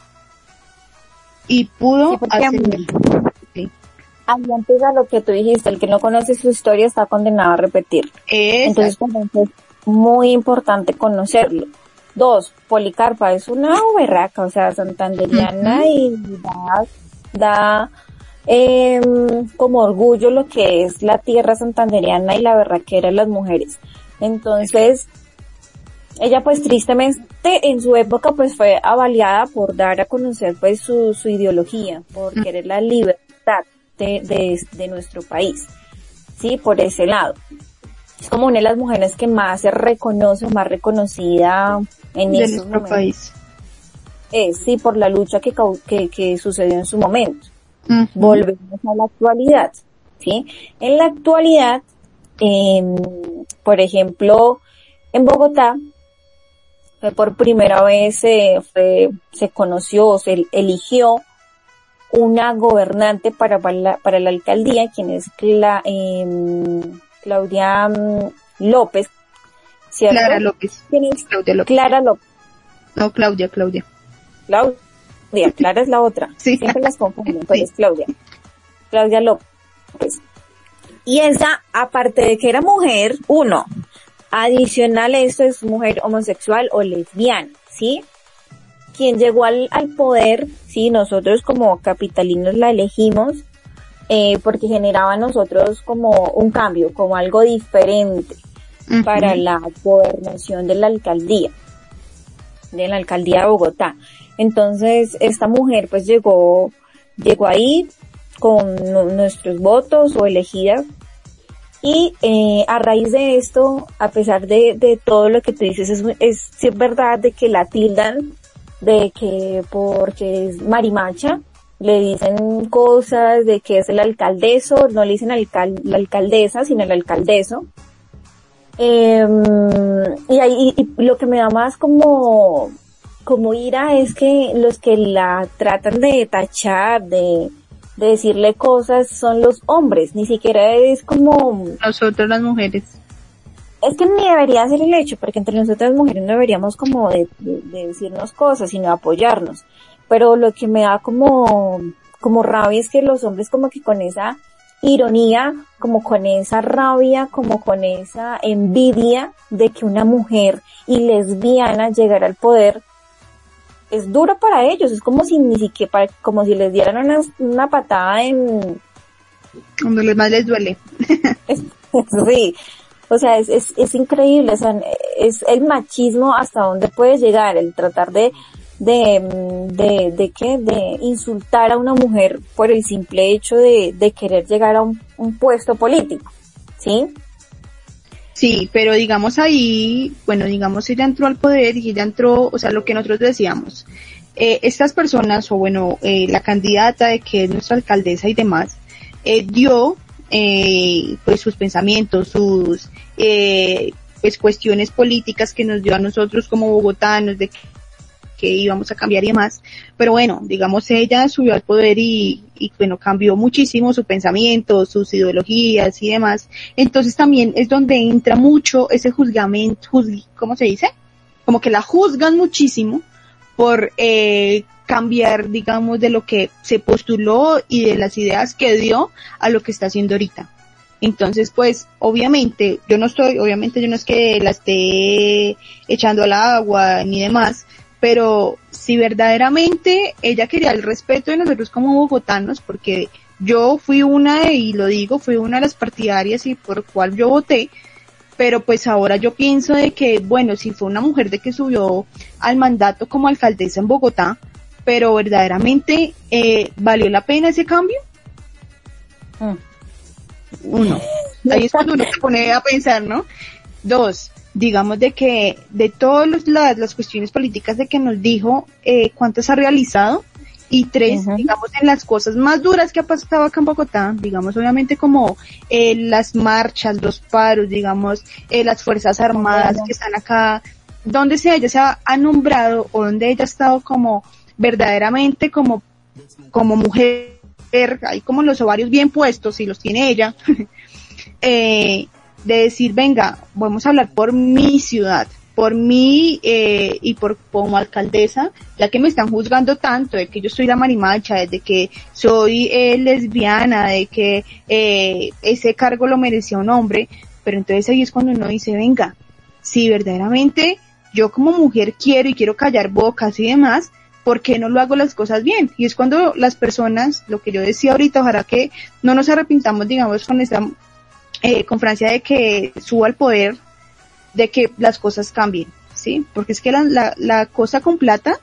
y pudo Sí, hacer- Ahí empieza lo que tú dijiste, el que no conoce su historia está condenado a repetir. Entonces, por ejemplo, es muy importante conocerlo. Dos, Policarpa es una berraca, o sea, santanderiana y da, da em, como orgullo lo que es la tierra santanderiana y la berraquera de las mujeres. Entonces, ella pues tristemente en su época pues fue avaliada por dar a conocer pues su, su ideología, por querer la libertad de, de, de nuestro país. Sí, por ese lado. Es como una de las mujeres que más se reconoce, más reconocida en de nuestro momentos. país. Es, sí, por la lucha que, que, que sucedió en su momento. Volvemos a la actualidad, ¿sí? En la actualidad, em, por ejemplo, en Bogotá, fue por primera vez se, fue, se conoció, se eligió una gobernante para, para, la, para la alcaldía, quien es Cla- em, Claudia mm, López, ¿cierto? Clara López. ¿Quién es? Claudia López. Clara López. No, Claudia, Claudia. Claudia, Clara es la otra. Sí. Siempre las confundo, pero Sí. es Claudia. Claudia López. Y esa, aparte de que era mujer, uno, adicional a esto es mujer homosexual o lesbiana, ¿sí? Quien llegó al, al poder, sí, nosotros como capitalinos la elegimos, eh, porque generaba a nosotros como un cambio, como algo diferente para la gobernación de la alcaldía, de la alcaldía de Bogotá. Entonces, esta mujer pues llegó, llegó ahí con nu- nuestros votos o elegida y eh, a raíz de esto, a pesar de, de todo lo que tú dices, es, es, sí es verdad de que la tildan de que porque es marimacha, le dicen cosas de que es el alcaldeso, no le dicen alcal- la alcaldesa, sino el alcaldeso. Eh, y, ahí, y- y lo que me da más como, como ira es que los que la tratan de tachar, de, de decirle cosas son los hombres, ni siquiera es como, Nosotros las mujeres. Es que ni debería ser el hecho, porque entre nosotras mujeres no deberíamos como de, de- de decirnos cosas, sino apoyarnos. Pero lo que me da como, como rabia es que los hombres como que con esa ironía, como con esa rabia, como con esa envidia de que una mujer y lesbiana llegara al poder, es duro para ellos, es como si ni siquiera, como si les dieran una, una patada en, Cuando les más les duele. sí, o sea, es, es, es increíble, o sea, es el machismo hasta dónde puede llegar, el tratar de, de, mm, de, de qué, de insultar a una mujer por el simple hecho de, de querer llegar a un, puesto político, ¿sí? Sí, pero digamos ahí, bueno, digamos ella entró al poder y ella entró, o sea, lo que nosotros decíamos, eh, estas personas, o bueno, eh, la candidata de que es nuestra alcaldesa y demás, eh, dio eh, pues sus pensamientos, sus eh, pues cuestiones políticas que nos dio a nosotros como bogotanos de que, íbamos a cambiar y demás. Pero bueno, digamos ella subió al poder y, bueno, cambió muchísimo su pensamiento, sus ideologías y demás. Entonces también es donde entra mucho ese juzgamiento, juzg- ¿cómo se dice? Como que la juzgan muchísimo por eh, cambiar, digamos, de lo que se postuló y de las ideas que dio a lo que está haciendo ahorita. Entonces, pues, obviamente, yo no estoy, obviamente yo no es que la esté echando al agua ni demás, pero si verdaderamente ella quería el respeto de nosotros como bogotanos, porque yo fui una, y lo digo, fui una de las partidarias y por cual yo voté, pero pues ahora yo pienso de que, bueno, si fue una mujer de que subió al mandato como alcaldesa en Bogotá, pero verdaderamente eh, valió la pena ese cambio. Mm. Uno, ahí es cuando uno se pone a pensar, ¿no? Dos, digamos de que de todas los- las, las cuestiones políticas de que nos dijo, eh, cuántas ha realizado, y tres, digamos, en las cosas más duras que ha pasado acá en Bogotá, digamos, obviamente como eh, las marchas, los paros, digamos, eh, las Fuerzas Armadas que están acá, donde sea ella se ha, ha nombrado o donde ella ha estado como verdaderamente como, como mujer, hay como los ovarios bien puestos, y los tiene ella, eh, de decir, venga, vamos a hablar por mi ciudad, por mí eh, y por como alcaldesa, ya que me están juzgando tanto de que yo soy la marimacha, de que soy eh, lesbiana, de que eh, ese cargo lo merecía un hombre, pero entonces ahí es cuando uno dice, venga, si verdaderamente yo como mujer quiero y quiero callar bocas y demás, ¿por qué no lo hago las cosas bien? Y es cuando las personas, lo que yo decía ahorita, ojalá que no nos arrepintamos, digamos, con esta eh, con Francia de que suba al poder, de que las cosas cambien, ¿sí? Porque es que la, la, la cosa con plata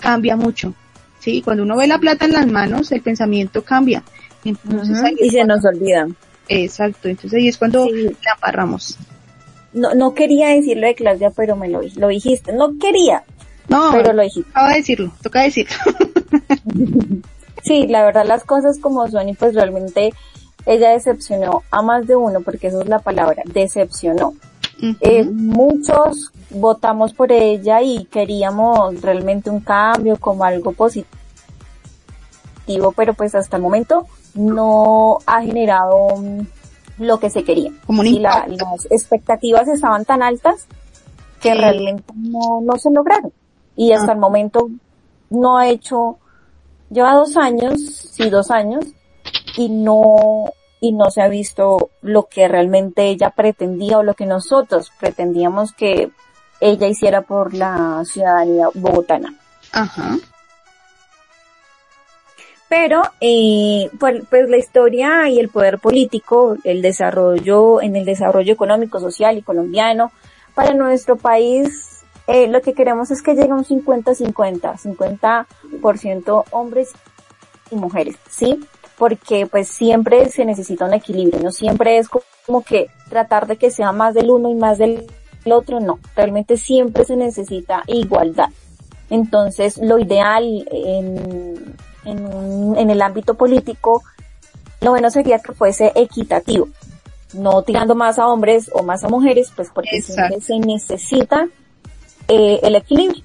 cambia mucho, ¿sí? Cuando uno ve la plata en las manos, el pensamiento cambia. Entonces, y se cuando- nos olvida. Exacto, entonces ahí es cuando Sí. la aparramos. No, no quería decirlo de Claudia, pero me lo, lo dijiste. No quería, No, pero lo dijiste. acaba de decirlo, toca decirlo. Sí, la verdad las cosas como son y pues realmente ella decepcionó a más de uno, porque esa es la palabra, decepcionó. Eh, muchos votamos por ella y queríamos realmente un cambio como algo positivo. pero pues hasta el momento no ha generado lo que se quería. Como un Y la- las expectativas estaban tan altas que Sí. realmente no, no se lograron. Y hasta el momento no ha hecho, lleva dos años, sí, dos años, y no, y no se ha visto lo que realmente ella pretendía o lo que nosotros pretendíamos que ella hiciera por la ciudadanía bogotana. Ajá. Pero, eh, pues, pues la historia y el poder político, el desarrollo, en el desarrollo económico, social y colombiano, para nuestro país, eh, lo que queremos es que llegue un 50-50, 50% hombres y mujeres, ¿sí? Porque pues siempre se necesita un equilibrio, no siempre es como que tratar de que sea más del uno y más del otro, no, realmente siempre se necesita igualdad. Entonces, lo ideal en, en, el ámbito político, lo bueno sería que fuese equitativo, no tirando más a hombres o más a mujeres, pues porque siempre se necesita eh, el equilibrio.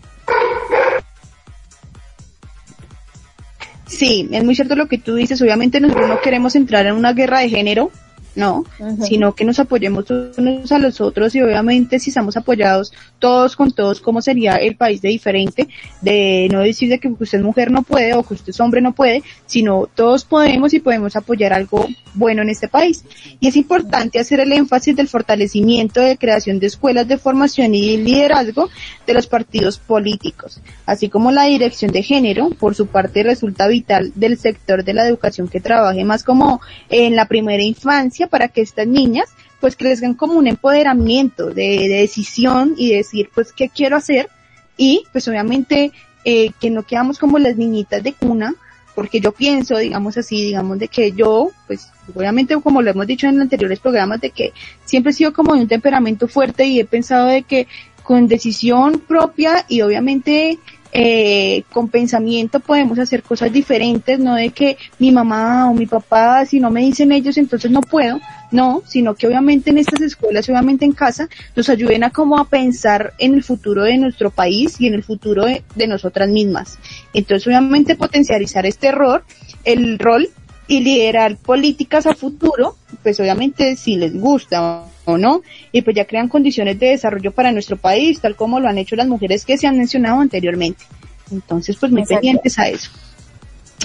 Sí, es muy cierto lo que tú dices. Obviamente nosotros no queremos entrar en una guerra de género, no, sino que nos apoyemos unos a los otros y obviamente si estamos apoyados todos con todos, ¿cómo sería el país de diferente? De no decir de que usted mujer no puede o que usted es hombre no puede, sino todos podemos y podemos apoyar algo bueno en este país. Y es importante hacer el énfasis del fortalecimiento de creación de escuelas de formación y liderazgo de los partidos políticos, así como la dirección de género, por su parte resulta vital del sector de la educación que trabaje más como en la primera infancia para que estas niñas pues crezcan como un empoderamiento de, de decisión y decir pues qué quiero hacer y pues obviamente eh, que no quedamos como las niñitas de cuna porque yo pienso, digamos así, digamos de que yo, pues obviamente como lo hemos dicho en anteriores programas, de que siempre he sido como de un temperamento fuerte y he pensado de que con decisión propia y obviamente eh, con pensamiento podemos hacer cosas diferentes, no de que mi mamá o mi papá, si no me dicen ellos, entonces no puedo, no, sino que obviamente en estas escuelas, obviamente en casa, nos ayuden a como a pensar en el futuro de nuestro país y en el futuro de, nosotras mismas. Entonces obviamente potencializar este error, el rol y liderar políticas a futuro, pues obviamente si les gusta o no, y pues ya crean condiciones de desarrollo para nuestro país, tal como lo han hecho las mujeres que se han mencionado anteriormente. Entonces, pues muy Exacto. pendientes a eso.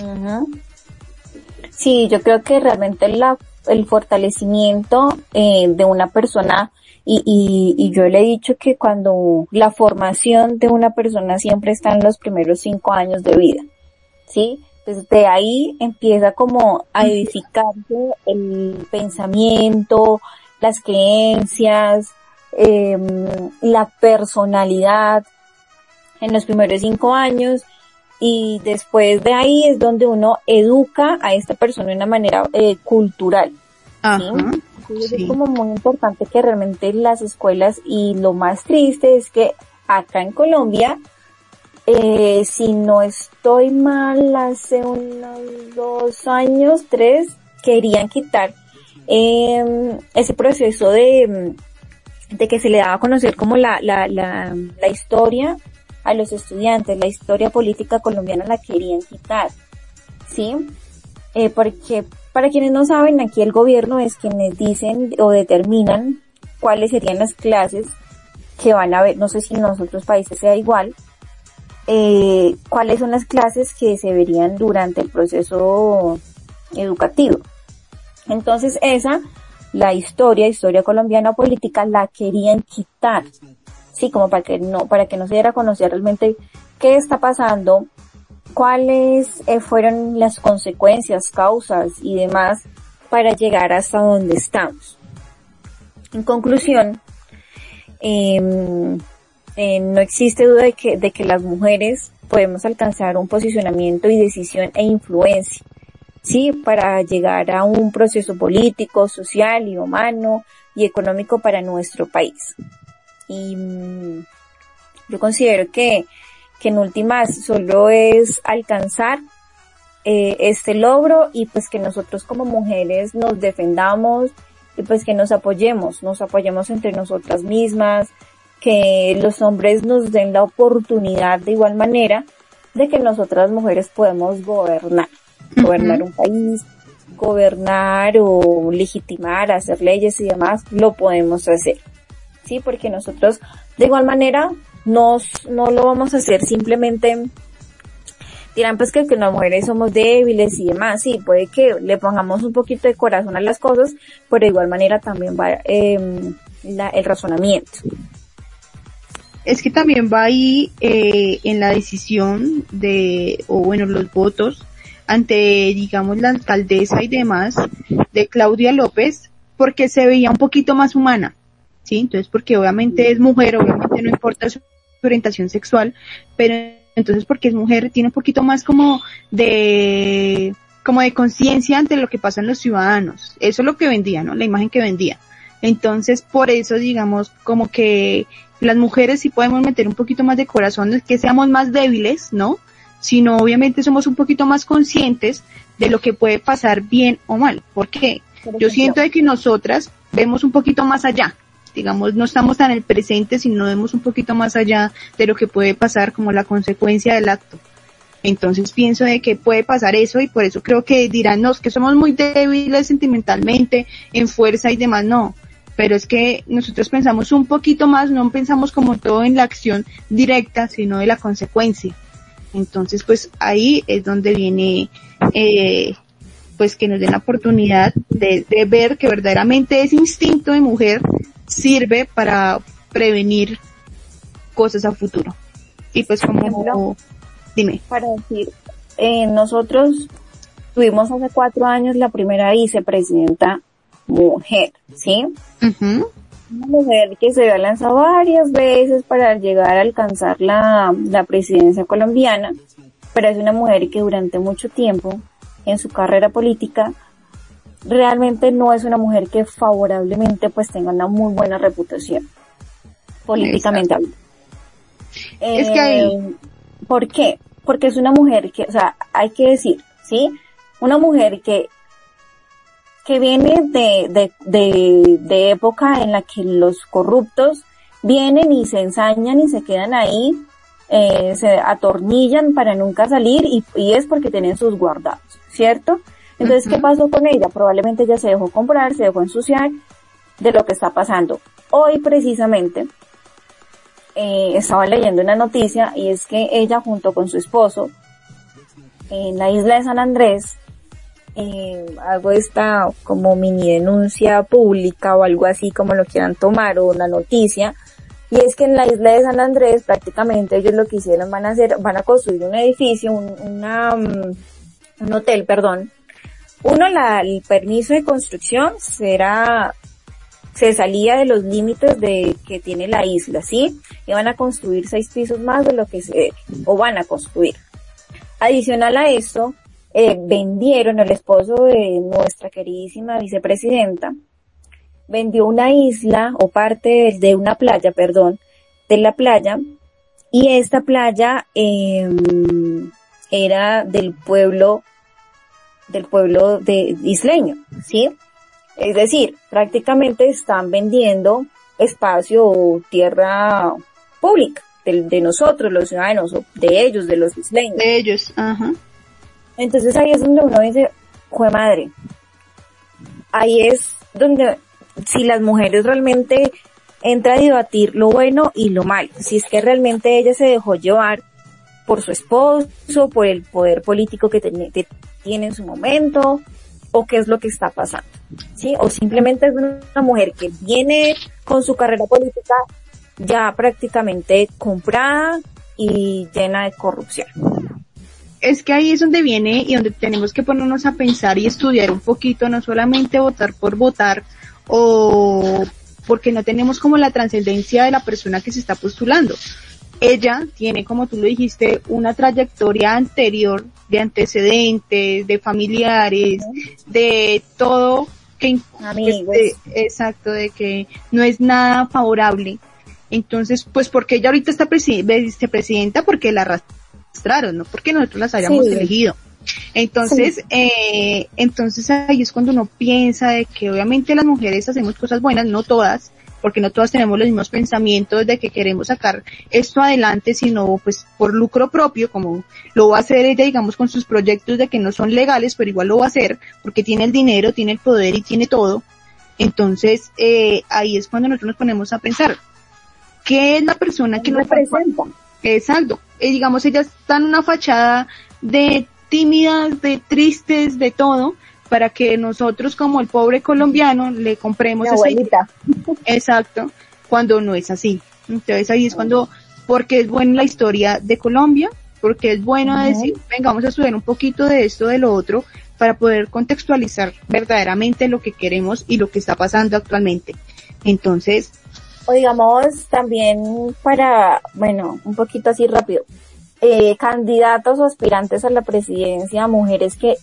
Ujú. Sí, yo creo que realmente la, el fortalecimiento eh, de una persona y, y, y yo le he dicho que cuando la formación de una persona siempre está en los primeros cinco años de vida, ¿sí? Desde ahí empieza como a edificarse el pensamiento, las creencias, em, la personalidad en los primeros cinco años y después de ahí es donde uno educa a esta persona de una manera eh, cultural. Ajá. Entonces Sí. Es como muy importante que realmente las escuelas y lo más triste es que acá en Colombia, eh, si no estoy mal, hace unos dos años, tres, querían quitar eh, ese proceso de, de que se le daba a conocer como la, la, la, la historia a los estudiantes, la historia política colombiana la querían quitar, ¿sí? Eh, porque para quienes no saben, aquí el gobierno es quienes dicen o determinan cuáles serían las clases que van a ver, no sé si en los otros países sea igual, eh, cuáles son las clases que se verían durante el proceso educativo. Entonces esa, la historia, historia colombiana política, la querían quitar. Sí, como para que no, para que no se diera a conocer realmente qué está pasando, cuáles eh, fueron las consecuencias, causas y demás para llegar hasta donde estamos. En conclusión, eh, eh, no existe duda de que, de que las mujeres podemos alcanzar un posicionamiento y decisión e influencia, sí, para llegar a un proceso político, social y humano y económico para nuestro país. Y mm, yo considero que, que en últimas solo es alcanzar eh, este logro y pues que nosotros como mujeres nos defendamos y pues que nos apoyemos, nos apoyemos entre nosotras mismas, que los hombres nos den la oportunidad de igual manera de que nosotras mujeres podemos gobernar. Gobernar un país, gobernar o legitimar, hacer leyes y demás, lo podemos hacer. Sí, porque nosotros de igual manera nos, no lo vamos a hacer simplemente dirán pues que, que las mujeres somos débiles y demás, sí, puede que le pongamos un poquito de corazón a las cosas, pero de igual manera también va eh, la, el razonamiento. Es que también va ahí eh, en la decisión de, o bueno, los votos ante, digamos, la alcaldesa y demás de Claudia López, porque se veía un poquito más humana, ¿sí? Entonces, porque obviamente es mujer, obviamente no importa su orientación sexual, pero entonces porque es mujer tiene un poquito más como de como de conciencia ante lo que pasa en los ciudadanos. Eso es lo que vendía, ¿no? La imagen que vendía. Entonces, por eso, digamos, como que las mujeres sí podemos meter un poquito más de corazón, que seamos más débiles, ¿no? Sino obviamente somos un poquito más conscientes de lo que puede pasar bien o mal. ¿Por qué? Yo siento de que nosotras vemos un poquito más allá, digamos, no estamos tan en el presente, sino vemos un poquito más allá de lo que puede pasar como la consecuencia del acto. Entonces pienso de que puede pasar eso y por eso creo que dirán, no, es que somos muy débiles sentimentalmente, en fuerza y demás, no. Pero es que nosotros pensamos un poquito más, no pensamos como todo en la acción directa, sino de la consecuencia. Entonces, pues ahí es donde viene, eh, pues que nos den la oportunidad de, de ver que verdaderamente ese instinto de mujer sirve para prevenir cosas a futuro. Y pues como, dime. Para decir, eh, nosotros tuvimos hace cuatro años la primera vicepresidenta mujer, ¿sí? Ujú. Una mujer que se había lanzado varias veces para llegar a alcanzar la, la presidencia colombiana, pero es una mujer que durante mucho tiempo en su carrera política realmente no es una mujer que favorablemente pues tenga una muy buena reputación políticamente hablando. Es que ahí- Eh, ¿Por qué? Porque es una mujer que, o sea, hay que decir, ¿sí? Una mujer que que viene de, de, de, de época en la que los corruptos vienen y se ensañan y se quedan ahí, eh, se atornillan para nunca salir y, y es porque tienen sus guardados, ¿cierto? Entonces, ¿qué pasó con ella? Probablemente ella se dejó comprar, se dejó ensuciar de lo que está pasando. Hoy precisamente eh, estaba leyendo una noticia y es que ella junto con su esposo en la isla de San Andrés eh, hago esta como mini denuncia pública o algo así como lo quieran tomar o una noticia y es que en la isla de San Andrés prácticamente ellos lo que hicieron van a hacer van a construir un edificio un, una, mm, un hotel perdón uno la, el permiso de construcción será se salía de los límites de que tiene la isla, ¿sí? Iban a construir seis pisos más de lo que se o van a construir. Adicional a eso, eh, vendieron el esposo de nuestra queridísima vicepresidenta, vendió una isla o parte de, una playa, perdón, de la playa, y esta playa eh, era del pueblo, del pueblo de isleño, ¿sí? Es decir, prácticamente están vendiendo espacio o tierra pública de, de nosotros, los ciudadanos, o de ellos, de los isleños. De ellos, ajá. Entonces ahí es donde uno dice, jue madre. Ahí es donde, si las mujeres realmente entra a debatir lo bueno y lo malo, si es que realmente ella se dejó llevar por su esposo, por el poder político que, que tiene en su momento, o qué es lo que está pasando, ¿sí? O simplemente es una mujer que viene con su carrera política ya prácticamente comprada y llena de corrupción. Es que ahí es donde viene y donde tenemos que ponernos a pensar y estudiar un poquito, no solamente votar por votar o porque no tenemos como la trascendencia de la persona que se está postulando. Ella tiene, como tú lo dijiste, una trayectoria anterior de antecedentes, de familiares, de todo que, exacto, de que no es nada favorable. Entonces, pues porque ella ahorita está presi- vicepresidenta porque la no porque nosotros las hayamos Sí. elegido. Entonces, eh, entonces ahí es cuando uno piensa de que obviamente las mujeres hacemos cosas buenas, no todas, porque no todas tenemos los mismos pensamientos de que queremos sacar esto adelante, sino pues por lucro propio, como lo va a hacer ella, digamos, con sus proyectos de que no son legales, pero igual lo va a hacer, porque tiene el dinero, tiene el poder y tiene todo. Entonces, eh, ahí es cuando nosotros nos ponemos a pensar, ¿qué es la persona que nos representa? Exacto. Eh, digamos, ella está en una fachada de tímidas, de tristes, de todo, para que nosotros como el pobre colombiano le compremos esa abuelita. Exacto, cuando no es así. Entonces ahí es cuando, porque es buena la historia de Colombia, porque es bueno decir, venga, vamos a estudiar un poquito de esto, de lo otro, para poder contextualizar verdaderamente lo que queremos y lo que está pasando actualmente. Entonces, O digamos también para, bueno, un poquito así rápido, eh, candidatos o aspirantes a la presidencia, mujeres que,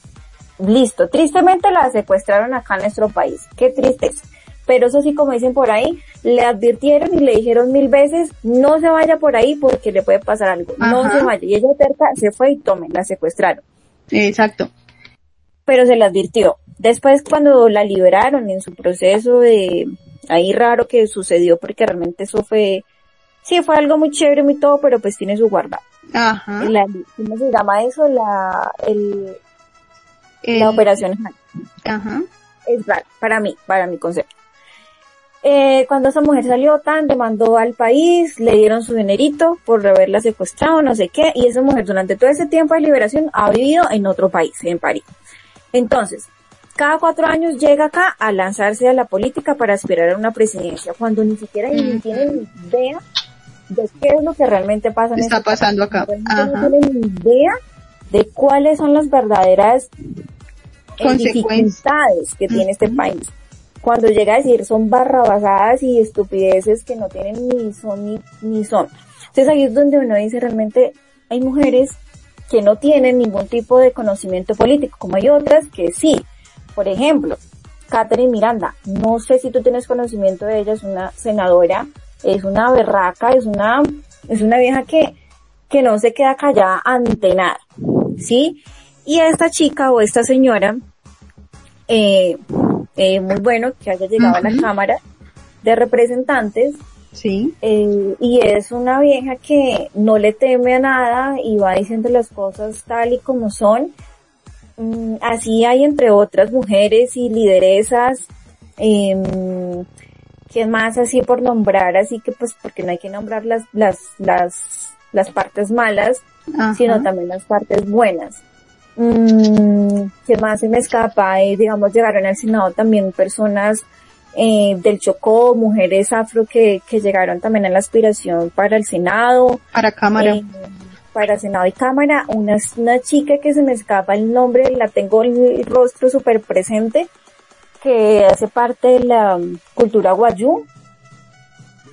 listo, tristemente las secuestraron acá en nuestro país, qué tristeza. Pero eso sí, como dicen por ahí, le advirtieron y le dijeron mil veces, no se vaya por ahí porque le puede pasar algo, no se vaya. Y ella terca se fue y tomen, la secuestraron exacto. pero se le advirtió. Después cuando la liberaron en su proceso de ahí raro que sucedió porque realmente eso fue, sí fue algo muy chévere, muy todo, pero pues tiene su guarda. Ajá. La, ¿Cómo se llama eso? La, el, El- la operación. Ajá. Es raro, para mí, para mi concepto. Eh, cuando esa mujer salió tan, demandó al país, le dieron su dinerito por haberla secuestrado, no sé qué, y esa mujer durante todo ese tiempo de liberación ha vivido en otro país, en París. Entonces, cada cuatro años llega acá a lanzarse a la política para aspirar a una presidencia, cuando ni siquiera ni Ujú. tienen idea de qué es lo que realmente pasa en Está este país. pasando acá. Realmente Ajá. no tienen idea de cuáles son las verdaderas eh, Consecuencias. dificultades que tiene este país. Cuando llega a decir son barrabasadas y estupideces que no tienen ni son ni, ni son. Entonces ahí es donde uno dice realmente hay mujeres que no tienen ningún tipo de conocimiento político, como hay otras que sí. Por ejemplo, Catherine Miranda, no sé si tú tienes conocimiento de ella, es una senadora, es una berraca, es una, es una vieja que, que no se queda callada ante nada, ¿sí? Y a esta chica o esta señora, eh, eh, muy bueno que haya llegado a la. Cámara de Representantes, Sí. eh, y es una vieja que no le teme a nada y va diciendo las cosas tal y como son. Mm, así hay entre otras mujeres y lideresas, eh, que más así por nombrar, así que pues porque no hay que nombrar las, las, las, las partes malas, Ajá. sino también las partes buenas. Mm, ¿Qué más se me escapa? Eh, digamos, llegaron al Senado también personas eh, del Chocó, mujeres afro que, que llegaron también a la aspiración para el Senado, Para cámara. eh, para Senado y Cámara. Una, una chica que se me escapa el nombre, la tengo el rostro súper presente, que hace parte de la cultura guayú,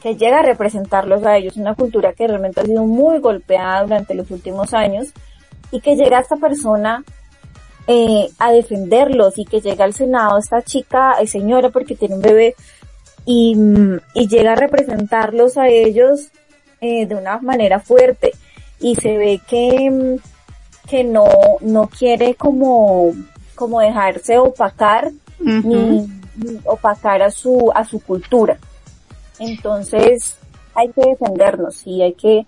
que llega a representarlos a ellos, una cultura que realmente ha sido muy golpeada durante los últimos años y que llega esta persona eh, a defenderlos y que llega al Senado esta chica, señora, porque tiene un bebé y, y llega a representarlos a ellos eh, de una manera fuerte y se ve que, mm, que no, no quiere como, como dejarse opacar ni, ni opacar a su, a su cultura. Entonces, hay que defendernos y hay que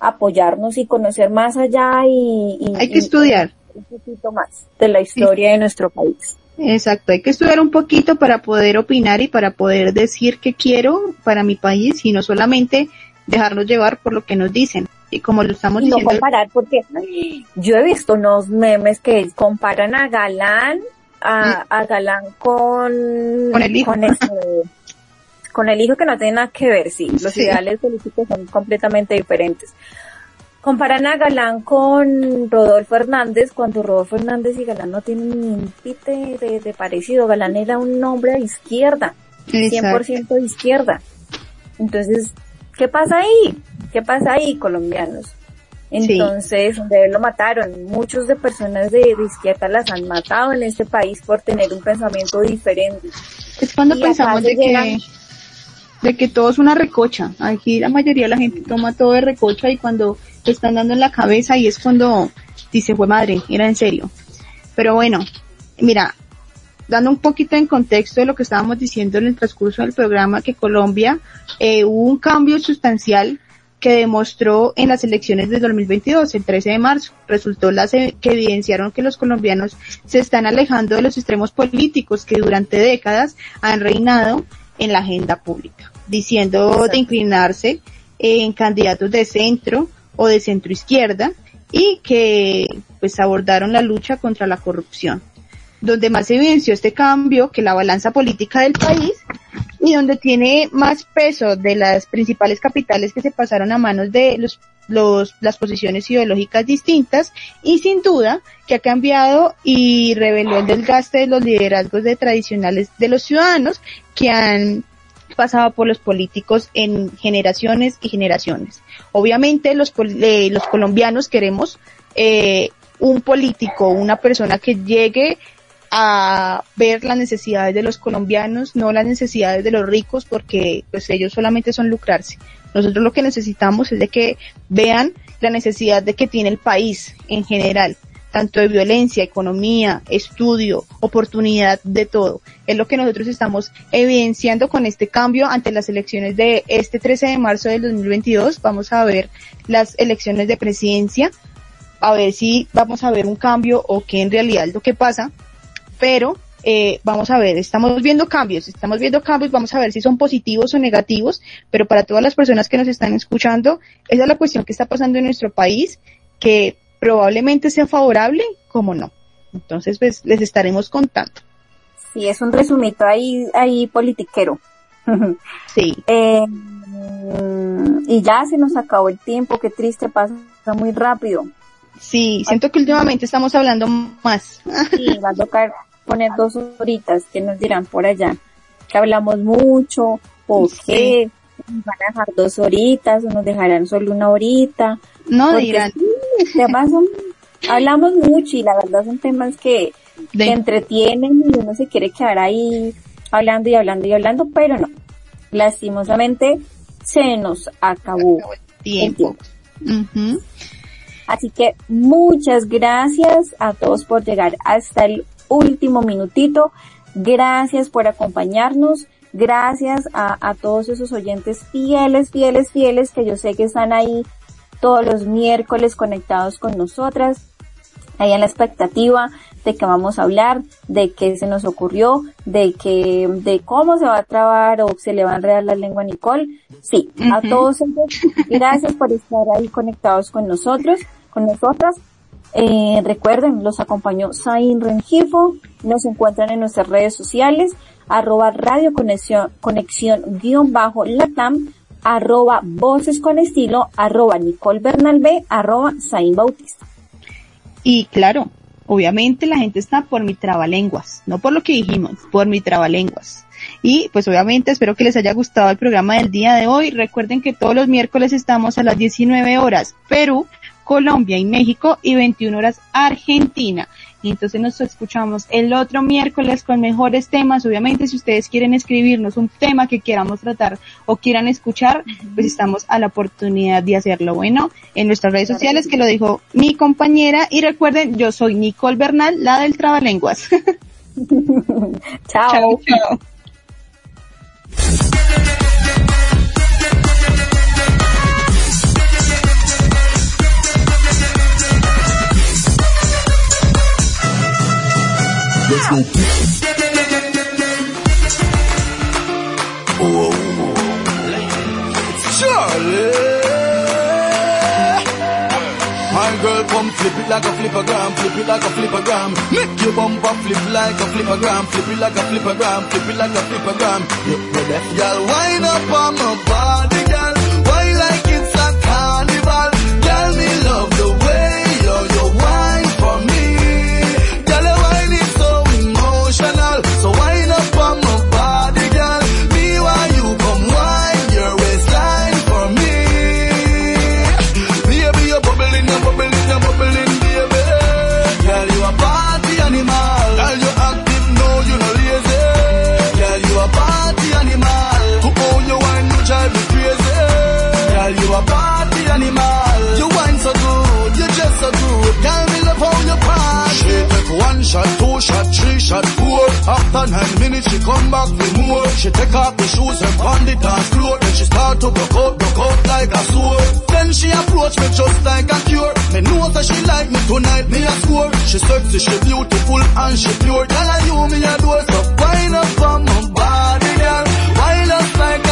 apoyarnos y conocer más allá y, y- Hay que y- estudiar. un poquito más de la historia de nuestro país. Exacto, hay que estudiar un poquito para poder opinar y para poder decir qué quiero para mi país y no solamente dejarnos llevar por lo que nos dicen. Y como lo estamos Y no diciendo, comparar porque yo he visto unos memes que comparan a Galán, a, a Galán con, Con el hijo. Con, con el hijo que no tiene nada que ver, sí. Los Sí. ideales políticos son completamente diferentes. Comparan a Galán con Rodolfo Hernández, cuando Rodolfo Hernández y Galán no tienen ni un pite de, de parecido. Galán era un hombre de izquierda, Exacto. 100% de izquierda. Entonces, ¿qué pasa ahí? ¿Qué pasa ahí, colombianos? Entonces, donde lo mataron, muchos de personas de, de izquierda las han matado en este país por tener un pensamiento diferente. es cuando y pensamos de que, de que todo es una recocha. Aquí la mayoría de la gente toma todo de recocha y cuando te están dando en la cabeza y es cuando dice, fue madre, era en serio. Pero bueno, mira, dando un poquito en contexto de lo que estábamos diciendo en el transcurso del programa, que Colombia eh, hubo un cambio sustancial que demostró en las elecciones de 2022, el 13 de marzo. Resultó las e- que evidenciaron que los colombianos se están alejando de los extremos políticos que durante décadas han reinado en la agenda pública, diciendo de inclinarse en candidatos de centro o de centro izquierda y que pues abordaron la lucha contra la corrupción donde más evidenció este cambio que la balanza política del país y donde tiene más peso de las principales capitales que se pasaron a manos de los, los, las posiciones ideológicas distintas y sin duda que ha cambiado y reveló el desgaste de los liderazgos de tradicionales de los ciudadanos que han pasado por los políticos en generaciones y generaciones. Obviamente los, eh, los colombianos queremos eh, un político, una persona que llegue a ver las necesidades de los colombianos, no las necesidades de los ricos, porque pues ellos solamente son lucrarse. Nosotros lo que necesitamos es de que vean la necesidad de que tiene el país en general, tanto de violencia, economía, estudio, oportunidad, de todo. Es lo que nosotros estamos evidenciando con este cambio ante las elecciones de este 13 de marzo del 2022. Vamos a ver las elecciones de presidencia, a ver si vamos a ver un cambio o qué en realidad es lo que pasa, pero eh, vamos a ver, estamos viendo cambios, estamos viendo cambios, vamos a ver si son positivos o negativos, pero para todas las personas que nos están escuchando, esa es la cuestión que está pasando en nuestro país, que probablemente sea favorable como no. Entonces, pues les estaremos contando. Sí, es un resumito ahí, ahí politiquero. Sí. Eh, y ya se nos acabó el tiempo, qué triste, pasa muy rápido. Sí, siento que últimamente estamos hablando más. Sí, va a tocar poner dos horitas, que nos dirán por allá, que hablamos mucho, o Sí. qué, nos van a dejar dos horitas, o nos dejarán solo una horita. No Porque dirán. sí, temas son- hablamos mucho y la verdad son temas que, De- que entretienen y uno se quiere quedar ahí hablando y hablando y hablando, pero no. Lastimosamente se nos acabó tiempo. el tiempo. Ujú. Así que muchas gracias a todos por llegar hasta el último minutito. Gracias por acompañarnos. Gracias a, todos esos oyentes fieles, fieles, fieles que yo sé que están ahí todos los miércoles conectados con nosotras. Ahí en la expectativa de que vamos a hablar, de qué se nos ocurrió, de que, de cómo se va a trabar o se le va a enredar la lengua a Nicole. Sí, a todos ellos, gracias por estar ahí conectados con nosotros, con nosotras. Eh, recuerden, los acompañó Zain Rengifo, nos encuentran en nuestras redes sociales, arroba radio conexión, conexión guion bajo latam, arroba voces con estilo, arroba Nicole Bernal B, arroba Zain Bautista. Y claro, obviamente la gente está por mi trabalenguas, no por lo que dijimos, por mi trabalenguas. Y pues obviamente espero que les haya gustado el programa del día de hoy. Recuerden que todos los miércoles estamos a las 19 horas Perú, Colombia y México y 21 horas Argentina. Y entonces nos escuchamos el otro miércoles con mejores temas. Obviamente si ustedes quieren escribirnos un tema que queramos tratar o quieran escuchar, pues estamos a la oportunidad de hacerlo. Bueno, en nuestras redes sociales que lo dijo mi compañera y recuerden, yo soy Nicole Bernal, la del Trabalenguas. Chao. chao, chao. Let's go. Oh, Charlie. My girl, come flip it like a flippergram, flip it like a flippergram. Make your bumper flip like a flippergram, flip it like a flippergram, flip it like a flippergram. You ready? Girl, wind up on my body, at four. After nine minutes, she come back for more. She take off the shoes and find it on floor. Then she start to broke out, broke out like a sword. Then she approach me just like a cure. Me know that she like me tonight, me a score. She sexy, she beautiful and she pure. Tell her you me a door, so wind up on my body, girl. Wind up like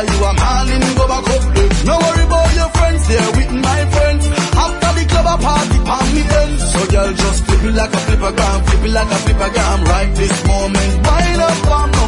You, I'm in go back up. No worry about your friends, they're with my friends. After the club, I party, palm me end. So girl, just flip it like a flipper gram, flip it like a flipper gram. Right this moment, wind up, I'm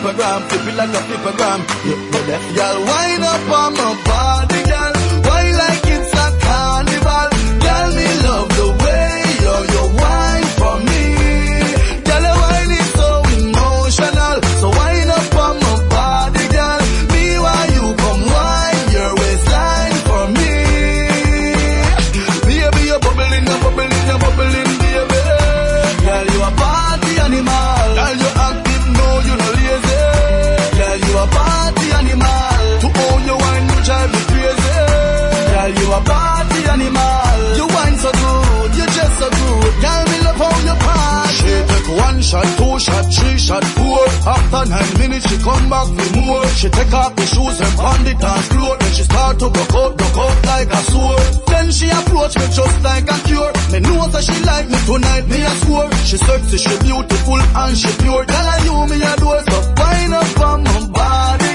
flip a gram, flip it like a flip a gram. Yeah, but y'all door. After nine minutes, she come back with more. She take off the shoes and pound the dance floor. Then she start to go out, go out like a sword. Then she approach me just like a cure. Me know that she like me tonight, me a score. She sexy, she beautiful and she pure. Tell her you me a door, so wind up on my body.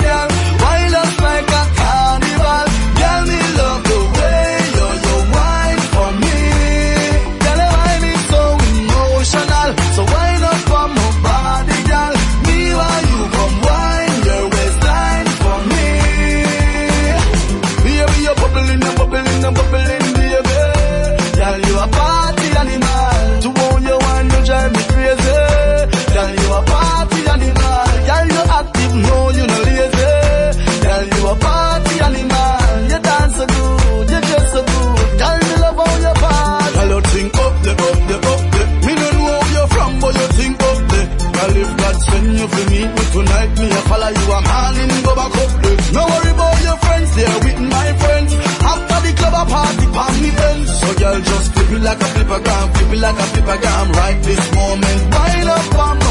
paper gram, feel like a paper gram right this moment. Wind up on